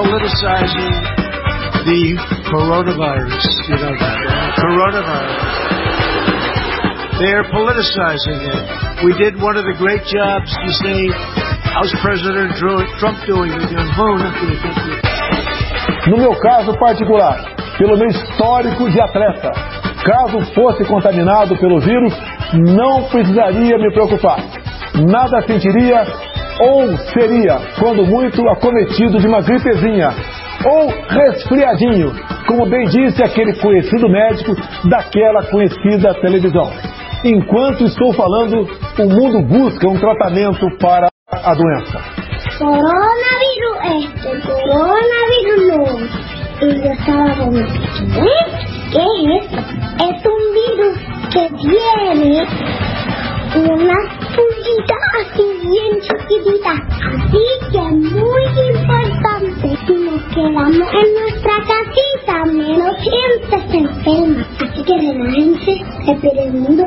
politicizing the coronavirus. You know that, right? Coronavirus. They're politicizing it. We did one of the great jobs, you how's President Trump doing? No meu caso particular, pelo meu histórico de atleta, caso fosse contaminado pelo vírus, não precisaria me preocupar. Nada sentiria ou seria, quando muito, acometido de uma gripezinha ou resfriadinho, como bem disse aquele conhecido médico daquela conhecida televisão. Enquanto estou falando, o mundo busca um tratamento para a doença. Coronavirus este, coronavirus no. Y yo estaba como, ¿eh? ¿Qué es esto? Es un virus que tiene unas pulguitas así bien chiquititas. Así que muy importante si nos quedamos en nuestra casita, menos gente se enferma. Así que relájense, espere el mundo.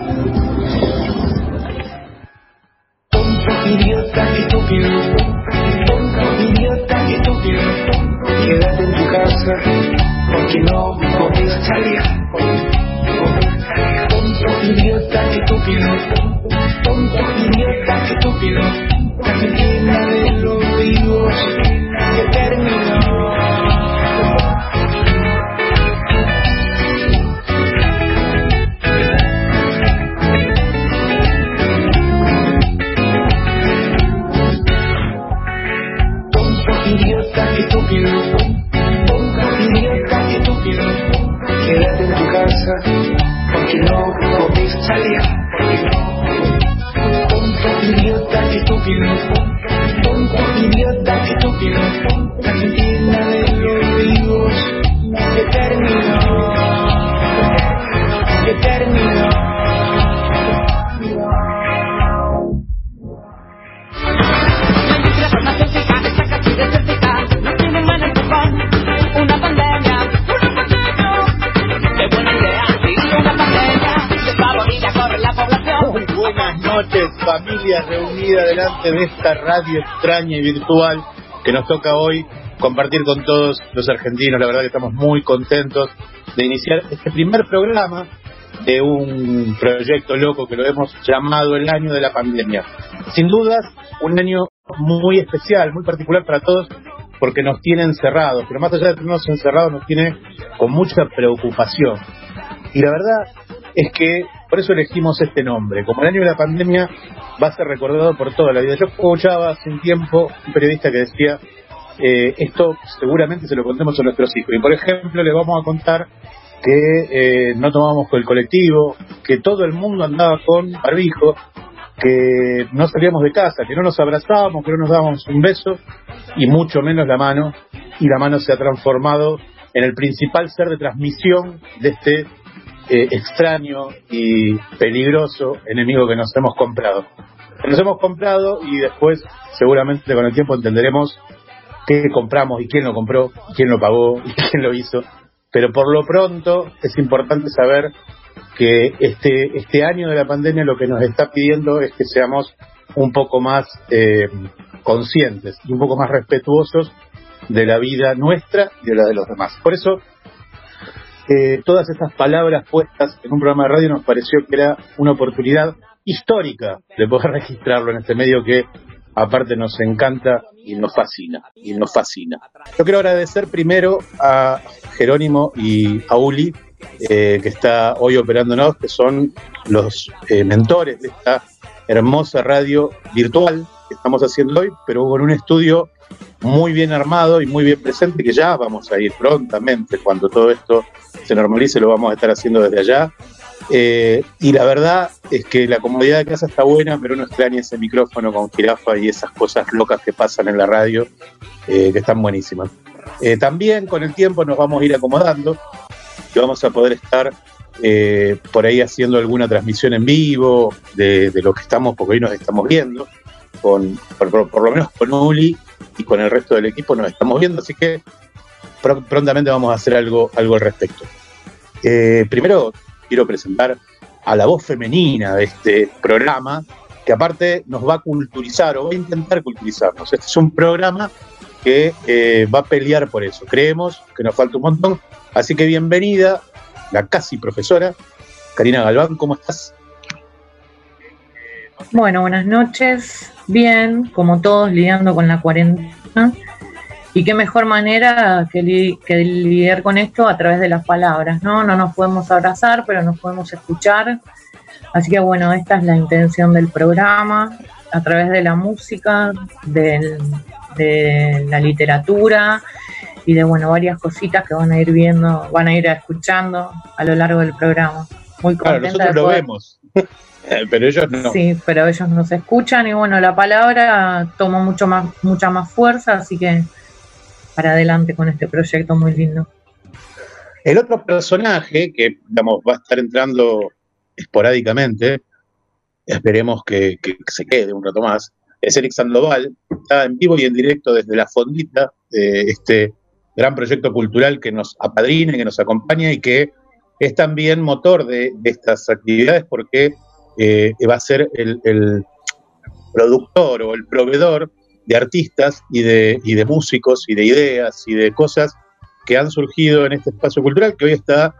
Tonto, idiota, estúpido. Tonto, idiota. Quédate en tu casa porque no podés salir. Tonto, idiota, estúpido. Tonto, idiota, estúpido. La Argentina de los vivos que terminó. Tonto, idiota, estúpido. Estúpido. Quédate en tu casa porque no podés salir. Tonto, idiota, estúpido. Tonto, idiota, estúpido. La Argentina de los vivos que terminó. Muy buenas noches, familia reunida delante de esta radio extraña y virtual que nos toca hoy compartir con todos los argentinos. La verdad que estamos muy contentos de iniciar este primer programa de un proyecto loco que lo hemos llamado el año de la pandemia. Sin dudas, un año muy especial, muy particular para todos, porque nos tiene encerrados, pero más allá de tenernos encerrados, nos tiene con mucha preocupación. Y la verdad es que por eso elegimos este nombre. Como el año de la pandemia va a ser recordado por toda la vida. Yo escuchaba hace un tiempo un periodista que decía, eh, esto seguramente se lo contemos a nuestros hijos. Y por ejemplo, les vamos a contar que eh, no tomamos con el colectivo, que todo el mundo andaba con barbijo, que no salíamos de casa, que no nos abrazábamos, que no nos dábamos un beso y mucho menos la mano. Y la mano se ha transformado en el principal ser de transmisión de este eh, extraño y peligroso enemigo que nos hemos comprado. Nos hemos comprado y después seguramente con el tiempo entenderemos qué compramos y quién lo compró, quién lo pagó y quién lo hizo. Pero por lo pronto es importante saber que este, este año de la pandemia lo que nos está pidiendo es que seamos un poco más eh, conscientes y un poco más respetuosos de la vida nuestra y de la de los demás. Por eso, eh, todas estas palabras puestas en un programa de radio nos pareció que era una oportunidad histórica de poder registrarlo en este medio que aparte nos encanta y nos fascina, y nos fascina. Yo quiero agradecer primero a Jerónimo y a Uli, eh, que está hoy operándonos, que son los eh, mentores de esta hermosa radio virtual que estamos haciendo hoy, pero con un estudio muy bien armado y muy bien presente, que ya vamos a ir prontamente, cuando todo esto se normalice, lo vamos a estar haciendo desde allá. Eh, y la verdad es que la comodidad de casa está buena, pero uno extraña ese micrófono con jirafa y esas cosas locas que pasan en la radio, eh, que están buenísimas. Eh, también con el tiempo nos vamos a ir acomodando y vamos a poder estar por ahí haciendo alguna transmisión en vivo de, lo que estamos, porque hoy nos estamos viendo, con, por lo menos con Uli y con el resto del equipo nos estamos viendo, así que pr- prontamente vamos a hacer algo, algo al respecto. Eh, primero quiero presentar a la voz femenina de este programa, que aparte nos va a culturizar o va a intentar culturizarnos. Este es un programa que eh, va a pelear por eso. Creemos que nos falta un montón. Así que bienvenida, la casi profesora, Karina Galván, ¿cómo estás? Bueno, buenas noches. Bien, como todos, lidiando con la cuarentena. Y qué mejor manera que, li- que lidiar con esto a través de las palabras, ¿no? No nos podemos abrazar, pero nos podemos escuchar. Así que bueno, esta es la intención del programa, a través de la música, del- de la literatura y de bueno, varias cositas que van a ir viendo, van a ir escuchando a lo largo del programa. Muy Claro, contenta nosotros de lo vemos, Eh, pero ellos no. Sí, pero ellos nos escuchan y bueno, la palabra toma mucho más, mucha más fuerza, así que para adelante con este proyecto muy lindo. El otro personaje que digamos, va a estar entrando esporádicamente, esperemos que, que se quede un rato más, es Eric Sandoval, está en vivo y en directo desde la fondita de este gran proyecto cultural que nos apadrina, que nos acompaña y que es también motor de, de estas actividades porque va a ser el, el productor o el proveedor de artistas y de, y de músicos y de ideas y de cosas que han surgido en este espacio cultural que hoy está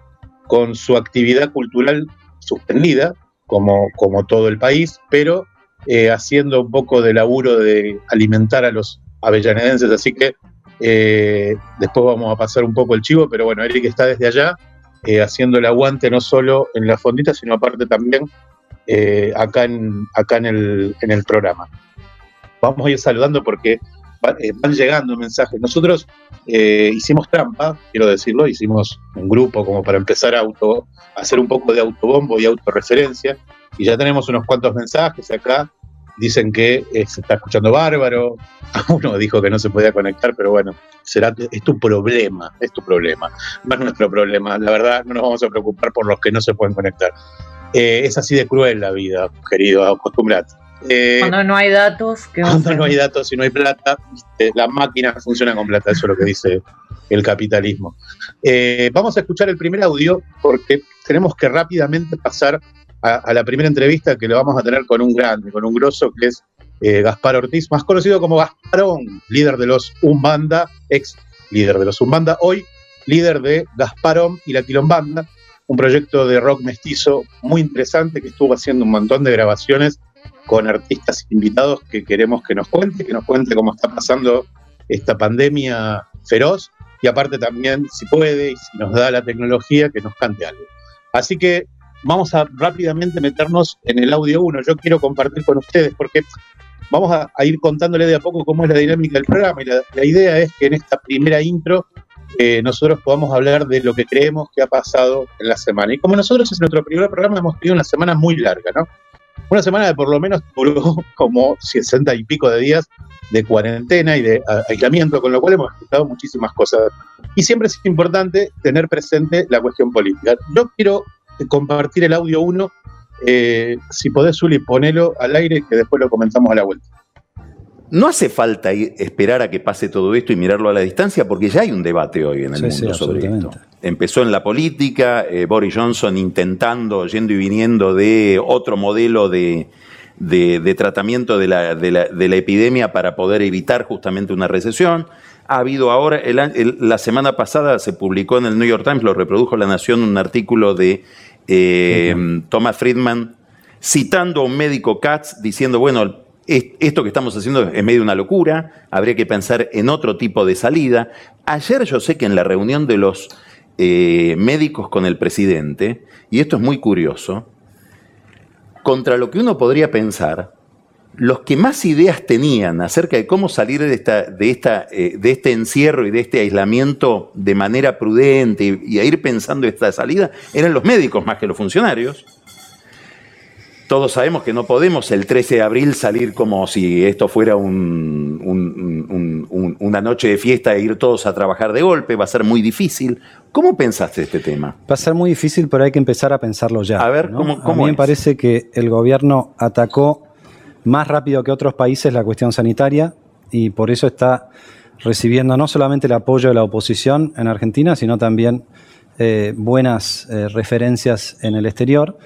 con su actividad cultural suspendida, como, como todo el país, pero eh, haciendo un poco de laburo de alimentar a los avellanedenses. Así que eh, después vamos a pasar un poco el chivo, pero bueno, Eric está desde allá eh, haciendo el aguante no solo en la fondita, sino aparte también eh, acá, en, acá en, el, en el programa. Vamos a ir saludando porque va- eh, van llegando mensajes. Nosotros eh, hicimos trampa, quiero decirlo, hicimos un grupo como para empezar a, auto, hacer un poco de autobombo y autorreferencia, y ya tenemos unos cuantos mensajes acá. Dicen que eh, se está escuchando bárbaro. Uno dijo que no se podía conectar, pero bueno, será es tu problema, es tu problema, no es nuestro problema. La verdad, no nos vamos a preocupar por los que no se pueden conectar. Eh, es así de cruel la vida, querido, acostumbrate. Eh, Cuando no hay datos, ¿qué cuando no hay datos y no hay plata, viste, las máquinas funcionan con plata, eso es lo que dice el capitalismo. Eh, vamos a escuchar el primer audio porque tenemos que rápidamente pasar a, a la primera entrevista que lo vamos a tener con un grande, con un grosso que es eh, Gaspar Ortiz, más conocido como Gasparón, líder de los Umbanda, ex líder de los Umbanda, hoy líder de Gasparón y la Quilombanda, un proyecto de rock mestizo muy interesante que estuvo haciendo un montón de grabaciones con artistas invitados que queremos que nos cuente, que nos cuente cómo está pasando esta pandemia feroz y aparte también, si puede y si nos da la tecnología, que nos cante algo. Así que vamos a rápidamente meternos en el audio 1. Yo quiero compartir con ustedes porque vamos a, ir contándole de a poco cómo es la dinámica del programa y la idea es que en esta primera intro eh, nosotros podamos hablar de lo que creemos que ha pasado en la semana. Y como nosotros en nuestro primer programa hemos tenido una semana muy larga, ¿no? Una semana de por lo menos duró como 60 y pico de días de cuarentena y de aislamiento, con lo cual hemos escuchado muchísimas cosas. Y siempre es importante tener presente la cuestión política. Yo quiero eh, compartir el audio 1. Eh, si podés, Zuli, ponelo al aire que después lo comentamos a la vuelta. No hace falta esperar a que pase todo esto y mirarlo a la distancia, porque ya hay un debate hoy en el Sí, sí, mundo sobre esto. Empezó en la política, eh, Boris Johnson intentando, yendo y viniendo de otro modelo de, de- de tratamiento de la, de la- de la epidemia para poder evitar justamente una recesión. Ha habido ahora, el el- la semana pasada se publicó en el New York Times, lo reprodujo La Nación, un artículo de eh, Thomas Friedman citando a un médico Katz diciendo, bueno, es- esto que estamos haciendo es medio una locura, habría que pensar en otro tipo de salida. Ayer yo sé que en la reunión de los eh, médicos con el presidente, y esto es muy curioso, contra lo que uno podría pensar, los que más ideas tenían acerca de cómo salir de, esta, de, esta, eh, de este encierro y de este aislamiento de manera prudente y, y a ir pensando esta salida eran los médicos más que los funcionarios. Todos sabemos que no podemos el 13 de abril salir como si esto fuera un- un- un- un- una noche de fiesta e ir todos a trabajar de golpe, va a ser muy difícil. ¿Cómo pensaste este tema? Va a ser muy difícil, pero hay que empezar a pensarlo ya. A ver, ¿no? ¿cómo- a cómo mí me parece que el gobierno atacó más rápido que otros países la cuestión sanitaria y por eso está recibiendo no solamente el apoyo de la oposición en Argentina, sino también eh, buenas eh, referencias en el exterior.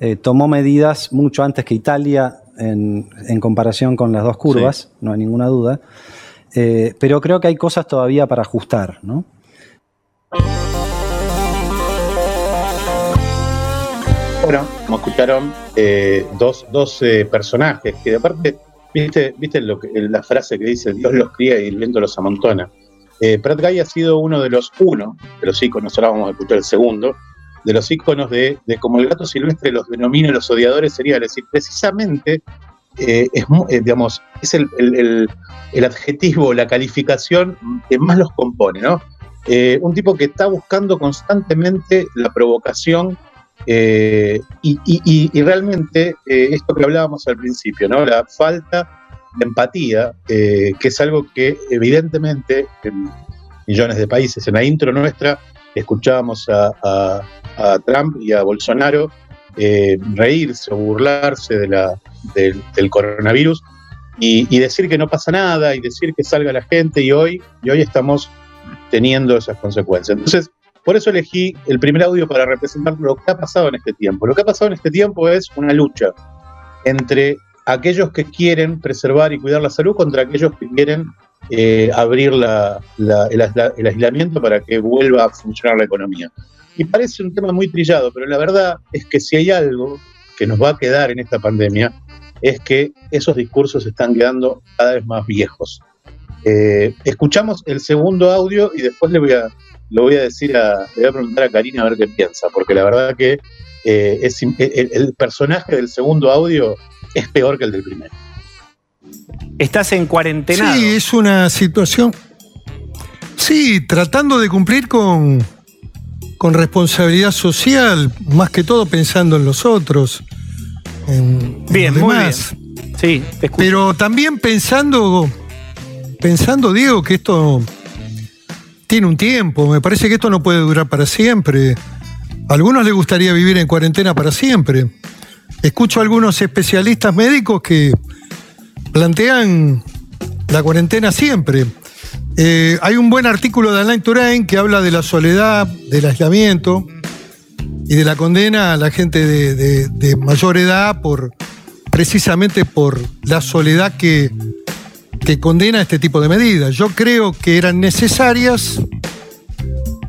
Eh, tomó medidas mucho antes que Italia en, en comparación con las dos curvas, no hay ninguna duda. Eh, pero creo que hay cosas todavía para ajustar, ¿no? Bueno, como escucharon, eh, dos, dos eh, personajes que de aparte, viste, viste lo que, la frase que dice Dios los cría y el viento los amontona. Eh, Pratt Guy ha sido uno de los uno de los íconos, ahora vamos a escuchar el segundo, de los íconos de, de como el gato silvestre los denomina los odiadores seriales. Y precisamente eh, es, eh, digamos, es el, el- adjetivo, la calificación que más los compone, ¿no? Eh, un tipo que está buscando constantemente la provocación y, realmente esto que hablábamos al principio, ¿no? La falta de empatía, que es algo que evidentemente en millones de países, en la intro nuestra, escuchábamos a, Trump y a Bolsonaro eh, reírse o burlarse de la, del coronavirus y, y decir que no pasa nada y decir que salga la gente y hoy, y hoy estamos teniendo esas consecuencias. Entonces, por eso elegí el primer audio para representar lo que ha pasado en este tiempo. Lo que ha pasado en este tiempo es una lucha entre aquellos que quieren preservar y cuidar la salud contra aquellos que quieren eh, abrir el, aisla- el aislamiento para que vuelva a funcionar la economía. Y parece un tema muy trillado, pero la verdad es que si hay algo que nos va a quedar en esta pandemia, es que esos discursos están quedando cada vez más viejos. Eh, escuchamos el segundo audio y después le voy a, lo voy a decir a, le voy a preguntar a Karina a ver qué piensa, porque la verdad que eh, es, el, el personaje del segundo audio es peor que el del primero. Estás en cuarentena. Sí, es una situación. Sí, tratando de cumplir con, con responsabilidad social, más que todo pensando en los otros. En, en Bien, los muy bien. Sí, te escucho. Pero también pensando, pensando, Diego, que esto tiene un tiempo. Me parece que esto no puede durar para siempre. A algunos les gustaría vivir en cuarentena para siempre. Escucho a algunos especialistas médicos que plantean la cuarentena siempre. Eh, hay un buen artículo de Alain Touraine que habla de la soledad, del aislamiento y de la condena a la gente de, de- mayor edad por precisamente por la soledad que, que condena este tipo de medidas. Yo creo que eran necesarias,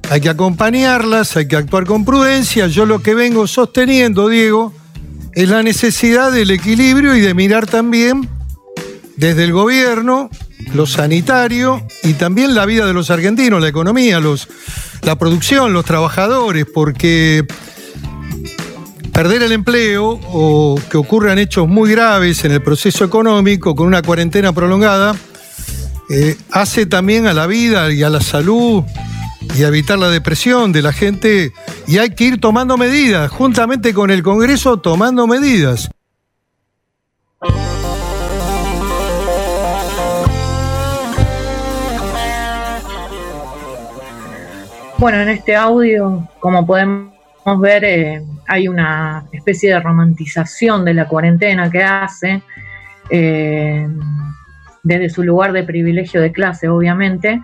hay que acompañarlas, hay que actuar con prudencia. Yo lo que vengo sosteniendo, Diego, es la necesidad del equilibrio y de mirar también desde el gobierno, lo sanitario y también la vida de los argentinos, la economía, los, la producción, los trabajadores, porque perder el empleo o que ocurran hechos muy graves en el proceso económico con una cuarentena prolongada, eh, hace también a la vida y a la salud y a evitar la depresión de la gente y hay que ir tomando medidas, juntamente con el Congreso tomando medidas. Bueno, en este audio, como podemos ver, eh, hay una especie de romantización de la cuarentena que hace eh, desde su lugar de privilegio de clase, obviamente,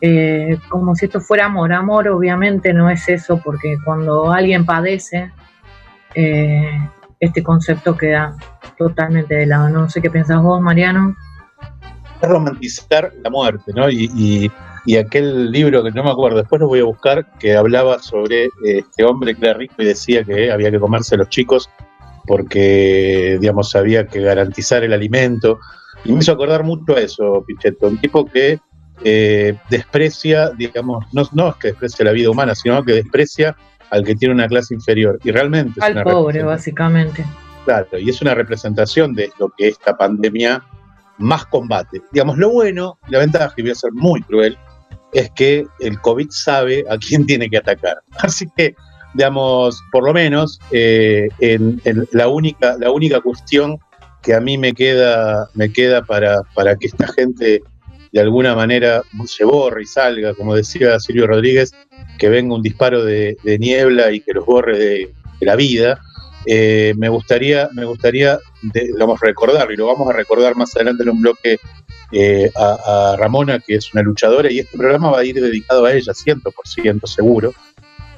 eh, como si esto fuera amor. Amor, obviamente, no es eso, porque cuando alguien padece, este concepto queda totalmente de lado. No sé qué pensás vos, Mariano. Romantizar la muerte, ¿no? Y, y- y aquel libro que no me acuerdo, después lo voy a buscar, que hablaba sobre eh, este hombre que era rico y decía que había que comerse a los chicos porque, digamos, había que garantizar el alimento. Y me hizo acordar mucho a eso, Pichetto, un tipo que eh, desprecia, digamos, no, no es que desprecia la vida humana, sino que desprecia al que tiene una clase inferior. Y realmente es Al una pobre, básicamente. Claro, y es una representación de lo que esta pandemia más combate. Digamos, lo bueno, la ventaja, y voy a ser muy cruel, es que el COVID sabe a quién tiene que atacar. Así que, digamos, por lo menos, eh, en, la, única, la única cuestión que a mí me queda, me queda para, para que esta gente de alguna manera se borre y salga, como decía Silvio Rodríguez, que venga un disparo de, niebla y que los borre de la vida. Eh, me gustaría, me gustaría de- y lo vamos a recordar más adelante en un bloque eh, a, a Ramona, que es una luchadora, y este programa va a ir dedicado a ella, 100% seguro,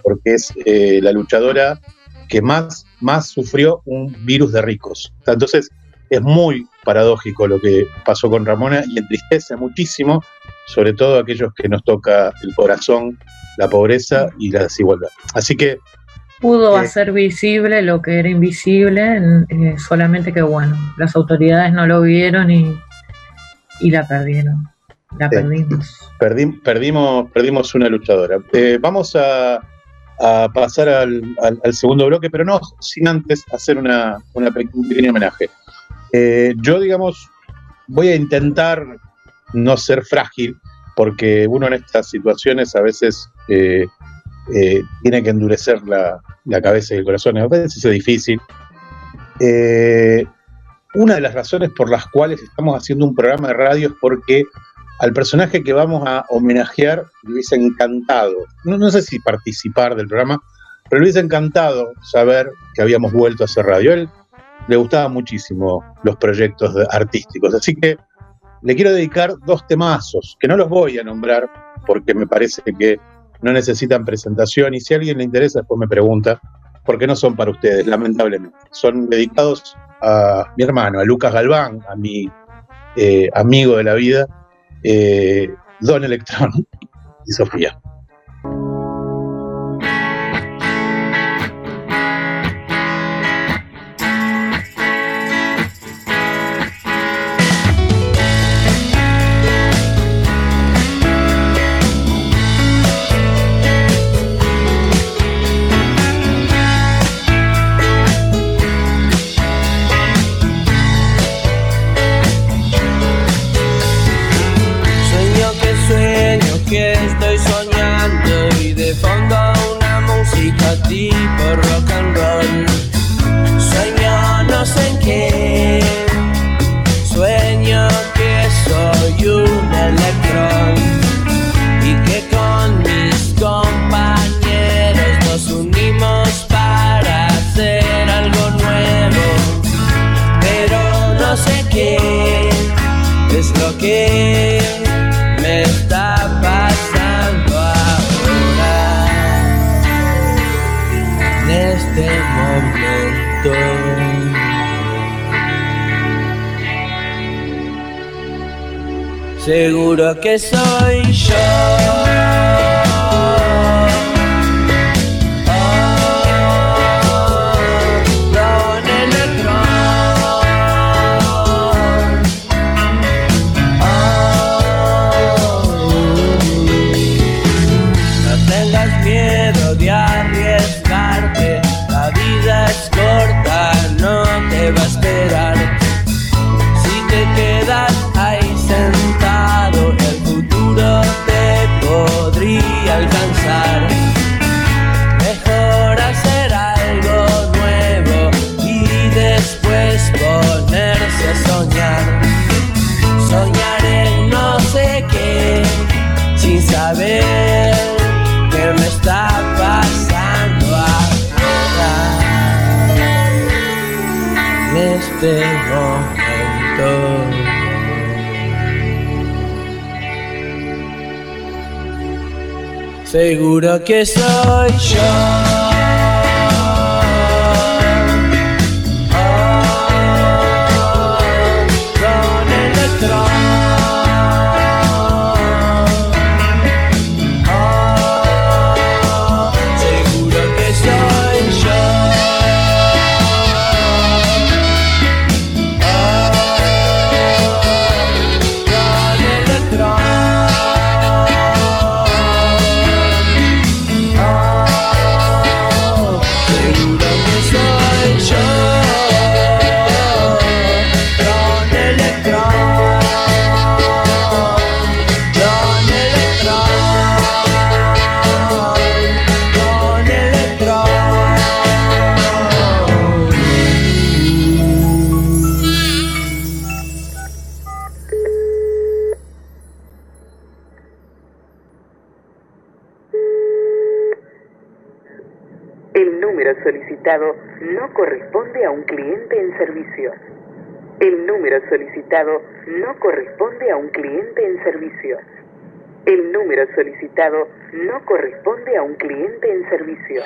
porque es eh, la luchadora que más, más sufrió un virus de ricos. Entonces, es muy paradójico lo que pasó con Ramona y entristece muchísimo, sobre todo a aquellos que nos toca el corazón, la pobreza y la desigualdad. Así que Pudo hacer visible lo que era invisible, eh, solamente que bueno, las autoridades no lo vieron y, y la perdieron. La Sí. perdimos. Perdim- perdimos, perdimos una luchadora. Eh, vamos a, a pasar al, al- al segundo bloque, pero no sin antes hacer una, un pequeño homenaje. Eh, yo, digamos, voy a intentar no ser frágil, porque uno en estas situaciones a veces eh, eh, tiene que endurecer la, la cabeza y el corazón. A veces es difícil. Eh, una de las razones por las cuales estamos haciendo un programa de radio es porque al personaje que vamos a homenajear le hubiese encantado, no, no sé si participar del programa, pero le hubiese encantado saber que habíamos vuelto a hacer radio. Él le gustaban muchísimo los proyectos artísticos, así que le quiero dedicar dos temazos, que no los voy a nombrar porque me parece que no necesitan presentación y si a alguien le interesa después me pregunta, porque no son para ustedes, lamentablemente. Son dedicados a mi hermano, a Lucas Galván, a mi eh, amigo de la vida, eh, Don Electrón y Sofía. Seguro que soy yo. Corresponde a un cliente en servicio. El número solicitado no corresponde a un cliente en servicio. El número solicitado no corresponde a un cliente en servicio.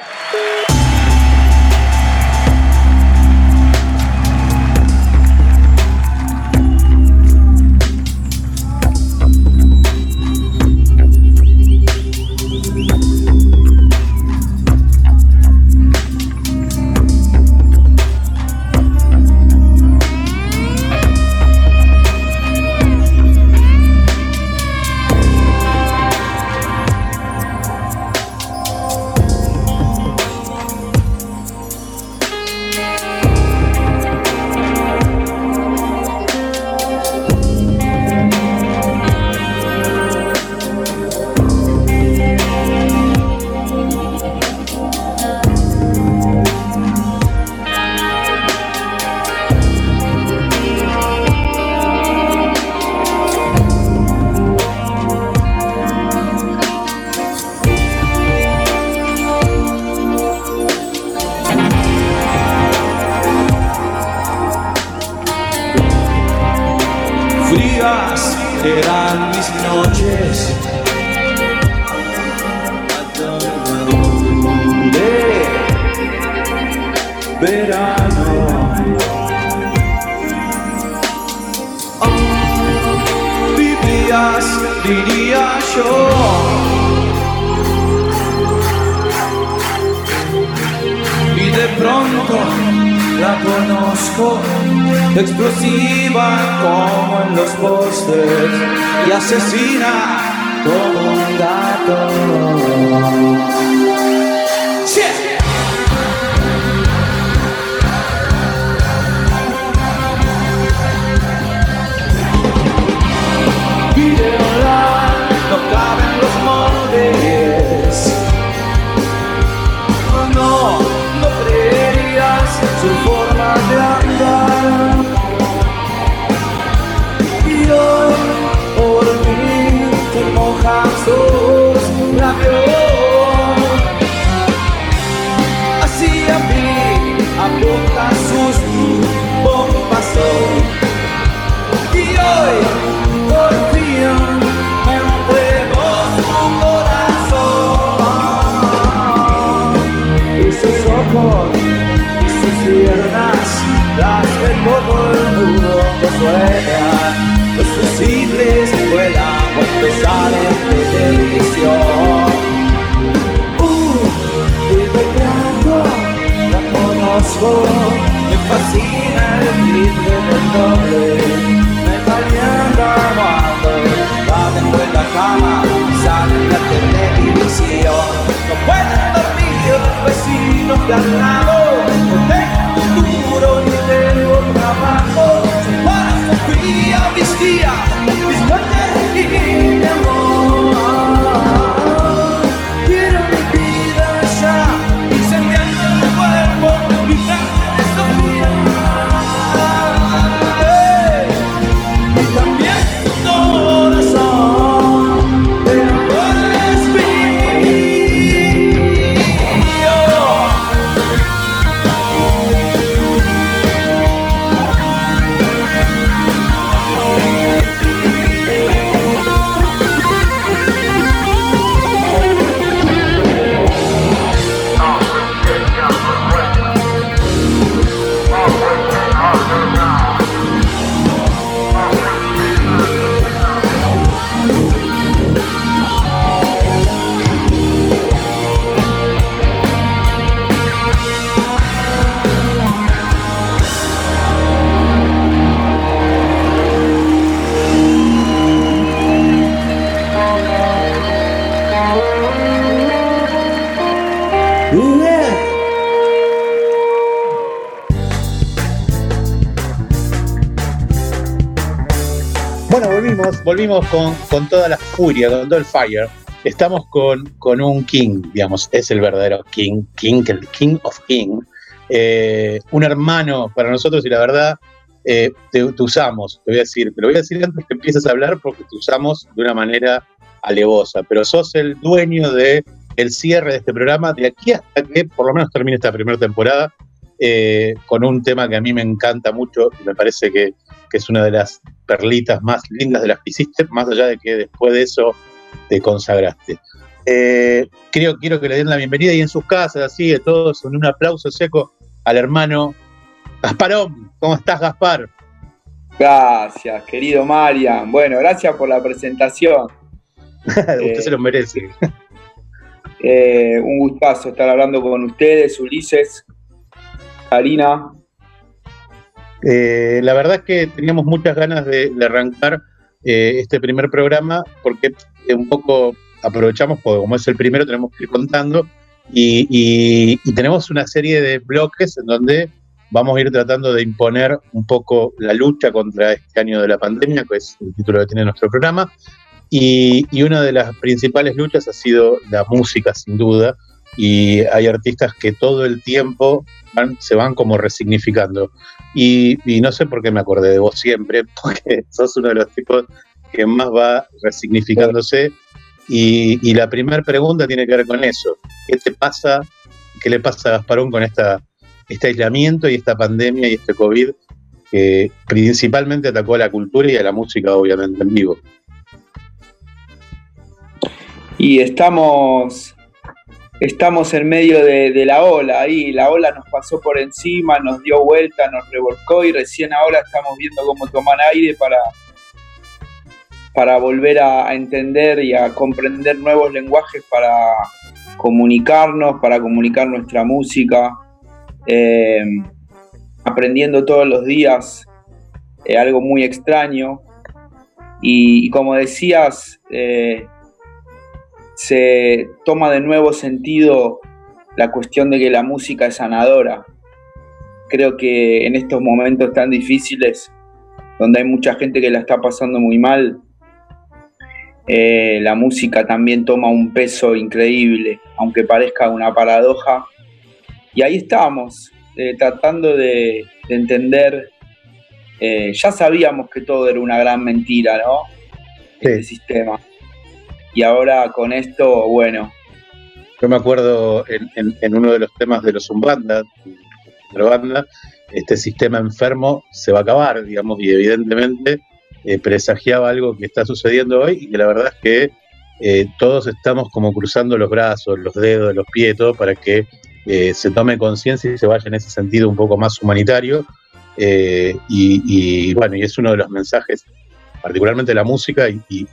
Volvimos con, con toda la furia, con todo el fire. Estamos con, con un king, digamos, es el verdadero king, king, el king of king. Eh, un hermano para nosotros y la verdad, eh, te, te usamos, te voy a decir, te lo voy a decir antes que empieces a hablar porque te usamos de una manera alevosa, pero sos el dueño de el cierre de este programa de aquí hasta que por lo menos termine esta primera temporada eh, con un tema que a mí me encanta mucho y me parece que, que es una de las perlitas más lindas de las que hiciste, más allá de que después de eso te consagraste. Eh, quiero, quiero que le den la bienvenida y en sus casas, así de todos, un aplauso seco al hermano Gasparón. ¿Cómo estás, Gaspar? Gracias, querido Marian. Bueno, gracias por la presentación. Usted se lo merece. Eh, un gustazo estar hablando con ustedes, Ulises, Karina. Eh, la verdad es que teníamos muchas ganas de, arrancar eh, este primer programa porque un poco aprovechamos, porque como es el primero tenemos que ir contando y, tenemos una serie de bloques en donde vamos a ir tratando de imponer un poco la lucha contra este año de la pandemia, que es el título que tiene nuestro programa. Y una de las principales luchas ha sido la música, sin duda, y hay artistas que todo el tiempo van- se van como resignificando. Y, no sé por qué me acordé de vos siempre, porque sos uno de los tipos que más va resignificándose. Y, y la primera pregunta tiene que ver con eso. ¿Qué te pasa? ¿Qué le pasa a Gasparón con esta, este aislamiento y esta pandemia y este COVID que principalmente atacó a la cultura y a la música, obviamente, en vivo. Y estamos, estamos en medio de, la ola, ahí la ola nos pasó por encima, nos dio vuelta, nos revolcó y recién ahora estamos viendo cómo tomar aire para, para volver a, entender y a comprender nuevos lenguajes para comunicarnos, para comunicar nuestra música, eh, aprendiendo todos los días eh, algo muy extraño. Y, y como decías, eh, se toma de nuevo sentido la cuestión de que la música es sanadora. Creo que en estos momentos tan difíciles, donde hay mucha gente que la está pasando muy mal, eh, la música también toma un peso increíble, aunque parezca una paradoja. Y ahí estamos, eh, tratando de, de entender. eh, ya sabíamos que todo era una gran mentira, ¿no? Este sistema. Y ahora con esto, bueno, Yo me acuerdo en, uno de los temas de los Umbanda, de la banda, este sistema enfermo se va a acabar, digamos, y evidentemente eh, presagiaba algo que está sucediendo hoy y que la verdad es que eh, todos estamos como cruzando los brazos, los dedos, los pies, todo para que eh, se tome conciencia y se vaya en ese sentido un poco más humanitario. Y, y, bueno, y es uno de los mensajes, particularmente la música y-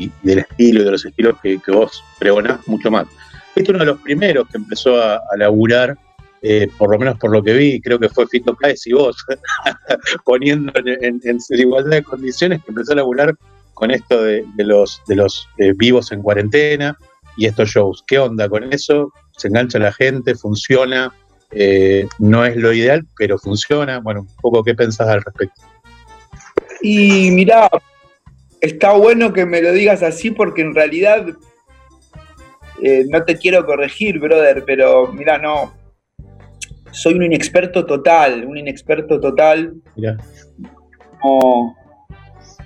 y del estilo y de los estilos que, vos pregonás mucho más. Fuiste uno de los primeros que empezó a, a laburar, eh, por lo menos por lo que vi, creo que fue Fito Páez y vos, poniendo en, en- igualdad de condiciones, que empezó a laburar con esto de, de los, de los eh, vivos en cuarentena y estos shows. ¿Qué onda con eso? ¿Se engancha la gente? ¿Funciona? Eh, no es lo ideal, pero funciona. Bueno, un poco qué pensás al respecto. Y mirá, está bueno que me lo digas así porque en realidad eh, no te quiero corregir, brother, pero mirá, no. Soy un inexperto total, un inexperto total. Mirá. No,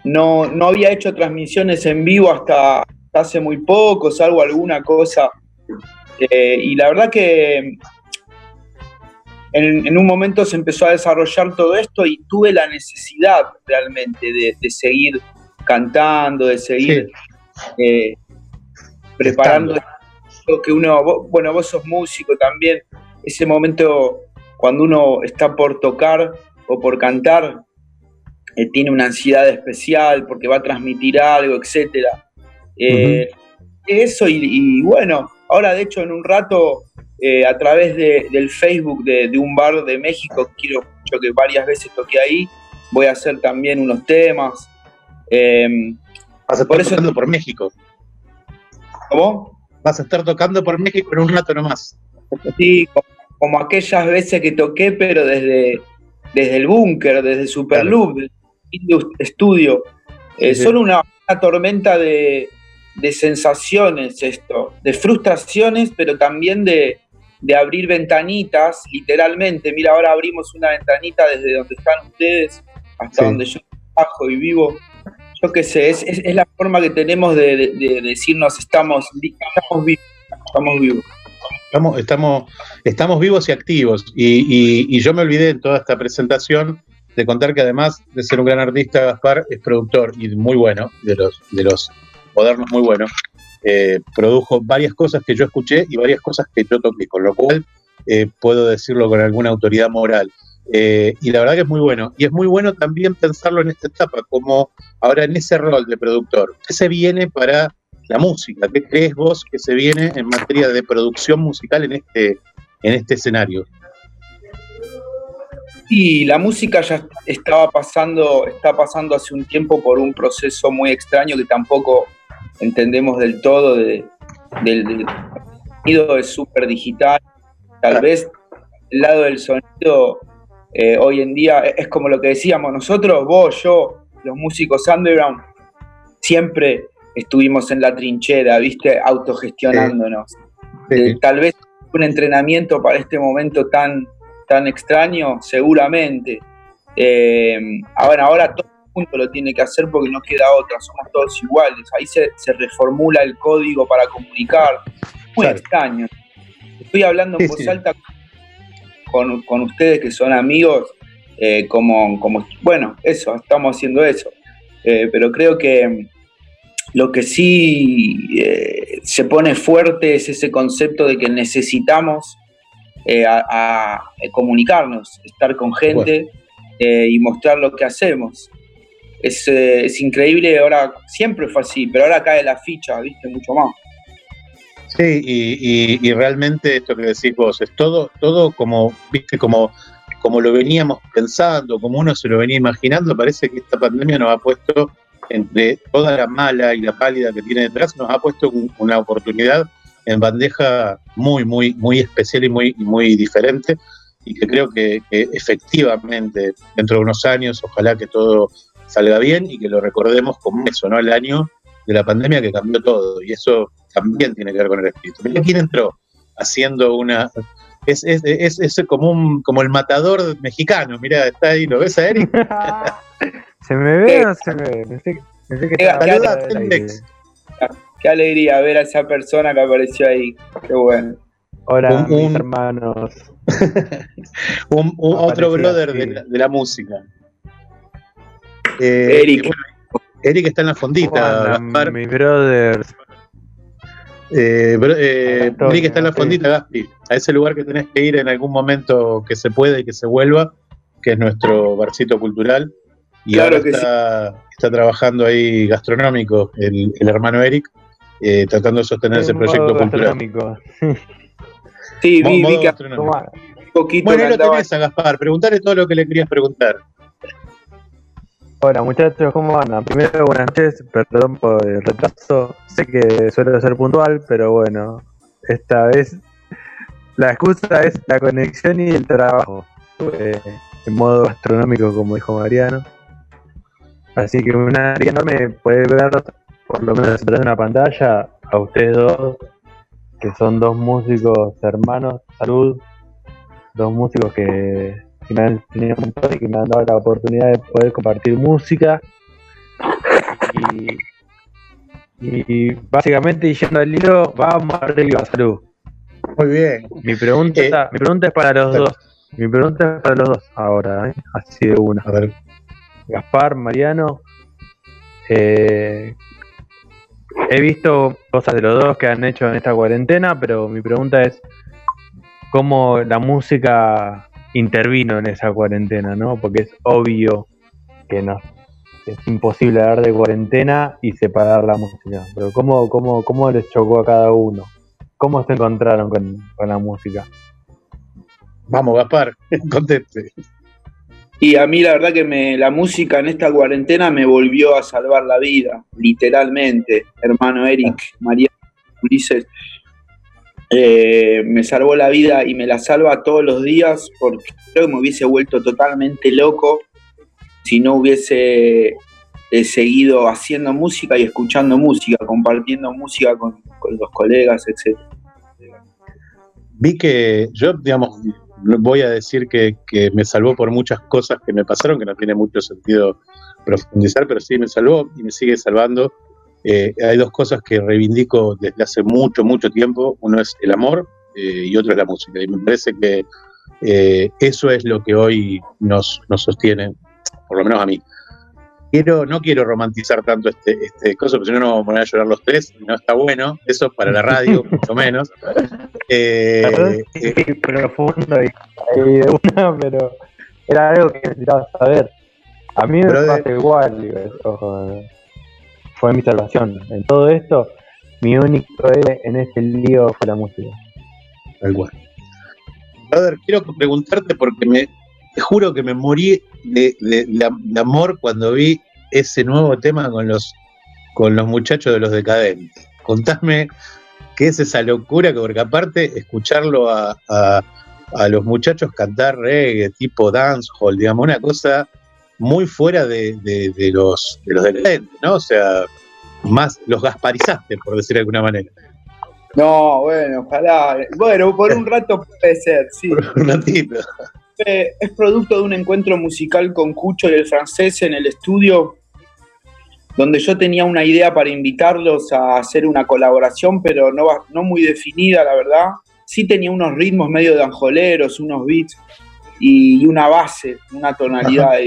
no, no había hecho transmisiones en vivo hasta, hasta hace muy poco, salvo alguna cosa. Eh, y la verdad que en, en un momento se empezó a desarrollar todo esto y tuve la necesidad realmente de, de seguir cantando, de seguir eh, preparando lo que uno, vos- bueno, vos sos músico también, ese momento cuando uno está por tocar o por cantar, eh, tiene una ansiedad especial porque va a transmitir algo, etcétera. Eh, Eso y, y bueno, ahora de hecho en un rato eh, a través de- del Facebook de, de un bar de México, quiero mucho que varias veces toqué ahí, voy a hacer también unos temas. Eh, Vas a estar tocando por México. ¿Cómo? Vas a estar tocando por México en un rato nomás. Sí, co- como aquellas veces que toqué, pero desde, desde el búnker, desde Superloop, del Indus Studio. Eh, Sí, sí. Son una, una tormenta de, de sensaciones esto, de frustraciones, pero también de, de abrir ventanitas, literalmente. Mira, ahora abrimos una ventanita desde donde están ustedes hasta Sí. donde yo trabajo y vivo. Yo qué sé, es, es- la forma que tenemos de, de- de decirnos estamos, estamos vivos, estamos vivos. Estamos, estamos, estamos vivos y activos. Y, y- y yo me olvidé en toda esta presentación de contar que además de ser un gran artista, Gaspar es productor y muy bueno, de los, de los modernos muy bueno. Eh, produjo varias cosas que yo escuché y varias cosas que yo toqué, con lo cual eh, puedo decirlo con alguna autoridad moral. Eh, y la verdad que es muy bueno. Y es muy bueno también pensarlo en esta etapa, como ahora en ese rol de productor. ¿Qué se viene para la música? ¿Qué crees vos que se viene en materia de producción musical en este, en este escenario? Y la música ya estaba pasando, está pasando hace un tiempo por un proceso muy extraño que tampoco entendemos del todo de, del, del sonido es súper digital. Tal vez el lado del sonido eh, hoy en día es es como lo que decíamos nosotros, vos, yo, los músicos underground, siempre estuvimos en la trinchera, viste, autogestionándonos. Eh, tal vez un entrenamiento para este momento tan, tan extraño, seguramente. Eh, ahora, ahora todo el mundo lo tiene que hacer porque no queda otra, somos todos iguales. Ahí se, se reformula el código para comunicar. Muy extraño. Estoy hablando en Sí, voz alta con, con ustedes que son amigos eh, como, como, bueno, eso, estamos haciendo eso. Eh, pero creo que lo que sí eh, se pone fuerte es ese concepto de que necesitamos a, a comunicarnos, estar con gente y mostrar lo que hacemos. Es, es increíble, ahora siempre fue así, pero ahora cae la ficha, viste, mucho más. Sí, y, y- realmente esto que decís vos, es todo, todo como, viste, como, como lo veníamos pensando, como uno se lo venía imaginando, parece que esta pandemia nos ha puesto, entre toda la mala y la pálida que tiene detrás, nos ha puesto un- una oportunidad en bandeja muy, muy, muy especial y muy, muy diferente, y que creo que efectivamente, dentro de unos años, ojalá que todo salga bien y que lo recordemos como eso, ¿no? El año de la pandemia que cambió todo, y eso también tiene que ver con el espíritu. Mirá quién entró haciendo una. Es, es, es, es como, un, como el matador mexicano, mira, está ahí, ¿lo ves a Eric? ¿Se me ve o no se me ve? Pensé, pensé que estaba. Qué alegría ver a esa persona que apareció ahí. Qué bueno. Hola, Un- mis un- hermanos. un, un otro brother de, la, de la música. Eh, Eric. bueno, Eric está en la ¿Cómo fondita, Gaspar. mis brothers? Eh, bro- eh, Antonio, Eric está en la sí. fondita, Gaspi, a ese lugar que tenés que ir en algún momento que se pueda y que se vuelva, que es nuestro barcito cultural. Y Claro ahora que está, está trabajando ahí gastronómico el, el hermano Eric, eh, tratando de sostener ese proyecto modo cultural. gastronómico. Sí, vi, vi que gastronómico. ¿Cómo- un poquito Bueno, lo tenés a Gaspar, preguntale todo lo que le querías preguntar. Hola muchachos, ¿cómo andan? Primero, buenas noches, perdón por el retraso. Sé que suelo ser puntual, pero bueno, esta vez la excusa es la conexión y el trabajo. En modo gastronómico, como dijo Mariano. Así que una alegría enorme poder ver, por lo menos través de una pantalla, a ustedes dos, que son dos músicos hermanos, salud, dos músicos que, que me han enseñado un montón y que me han dado la oportunidad de poder compartir música. Y, y básicamente, yendo al hilo, vamos arriba, salud. Muy bien. Mi pregunta, Eh, mi pregunta es para los dos. Mi pregunta es para los dos ahora, ¿eh? así de una. A ver, Gaspar, Mariano. eh, he visto cosas de los dos que han hecho en esta cuarentena, pero mi pregunta es cómo la música intervino en esa cuarentena, ¿no? Porque es obvio que no es imposible hablar de cuarentena y separar la música. Pero cómo, cómo, cómo les chocó a cada uno, cómo se encontraron con, con la música. vamos, Gaspar, conteste. Y a mí la verdad que me, la música en esta cuarentena me volvió a salvar la vida, literalmente, hermano Eric, María Ulises. Eh, me salvó la vida y me la salva todos los días porque creo que me hubiese vuelto totalmente loco si no hubiese eh, seguido haciendo música y escuchando música, compartiendo música con, los colegas, etc. Vi que yo, digamos, voy a decir que, que me salvó por muchas cosas que me pasaron, que no tiene mucho sentido profundizar, pero sí me salvó y me sigue salvando. Eh, hay dos cosas que reivindico desde hace mucho, mucho tiempo. Uno es el amor eh, y otro es la música. Y me parece que eh, eso es lo que hoy nos, nos sostiene, por lo menos a mí. Quiero, no quiero romantizar tanto este, este cosa, porque si no nos vamos a poner a llorar los tres, y no está bueno. Eso para la radio, mucho menos. Eh, sí, profundo y, y de una, pero era algo que necesitaba saber. A mí me pasa igual, digo, ojo, fue mi salvación. En todo esto, mi único héroe en este lío fue la música. Tal cual. Brother, quiero preguntarte porque me te juro que me morí de, de- de- de amor cuando vi ese nuevo tema con los con los muchachos de los decadentes. Contame qué es esa locura, que porque aparte escucharlo a, a- a los muchachos cantar reggae tipo dancehall, digamos, una cosa muy fuera de, de- de los, de los decadentes, ¿no? O sea, más los gasparizaste, por decir de alguna manera. No, bueno, ojalá. Bueno, por un rato puede ser, sí. Un ratito. Eh, es producto de un encuentro musical con Cucho y el francés en el estudio, donde yo tenía una idea para invitarlos a hacer una colaboración, pero no, no muy definida, la verdad. Sí tenía unos ritmos medio de anjoleros, unos beats, y una base, una tonalidad.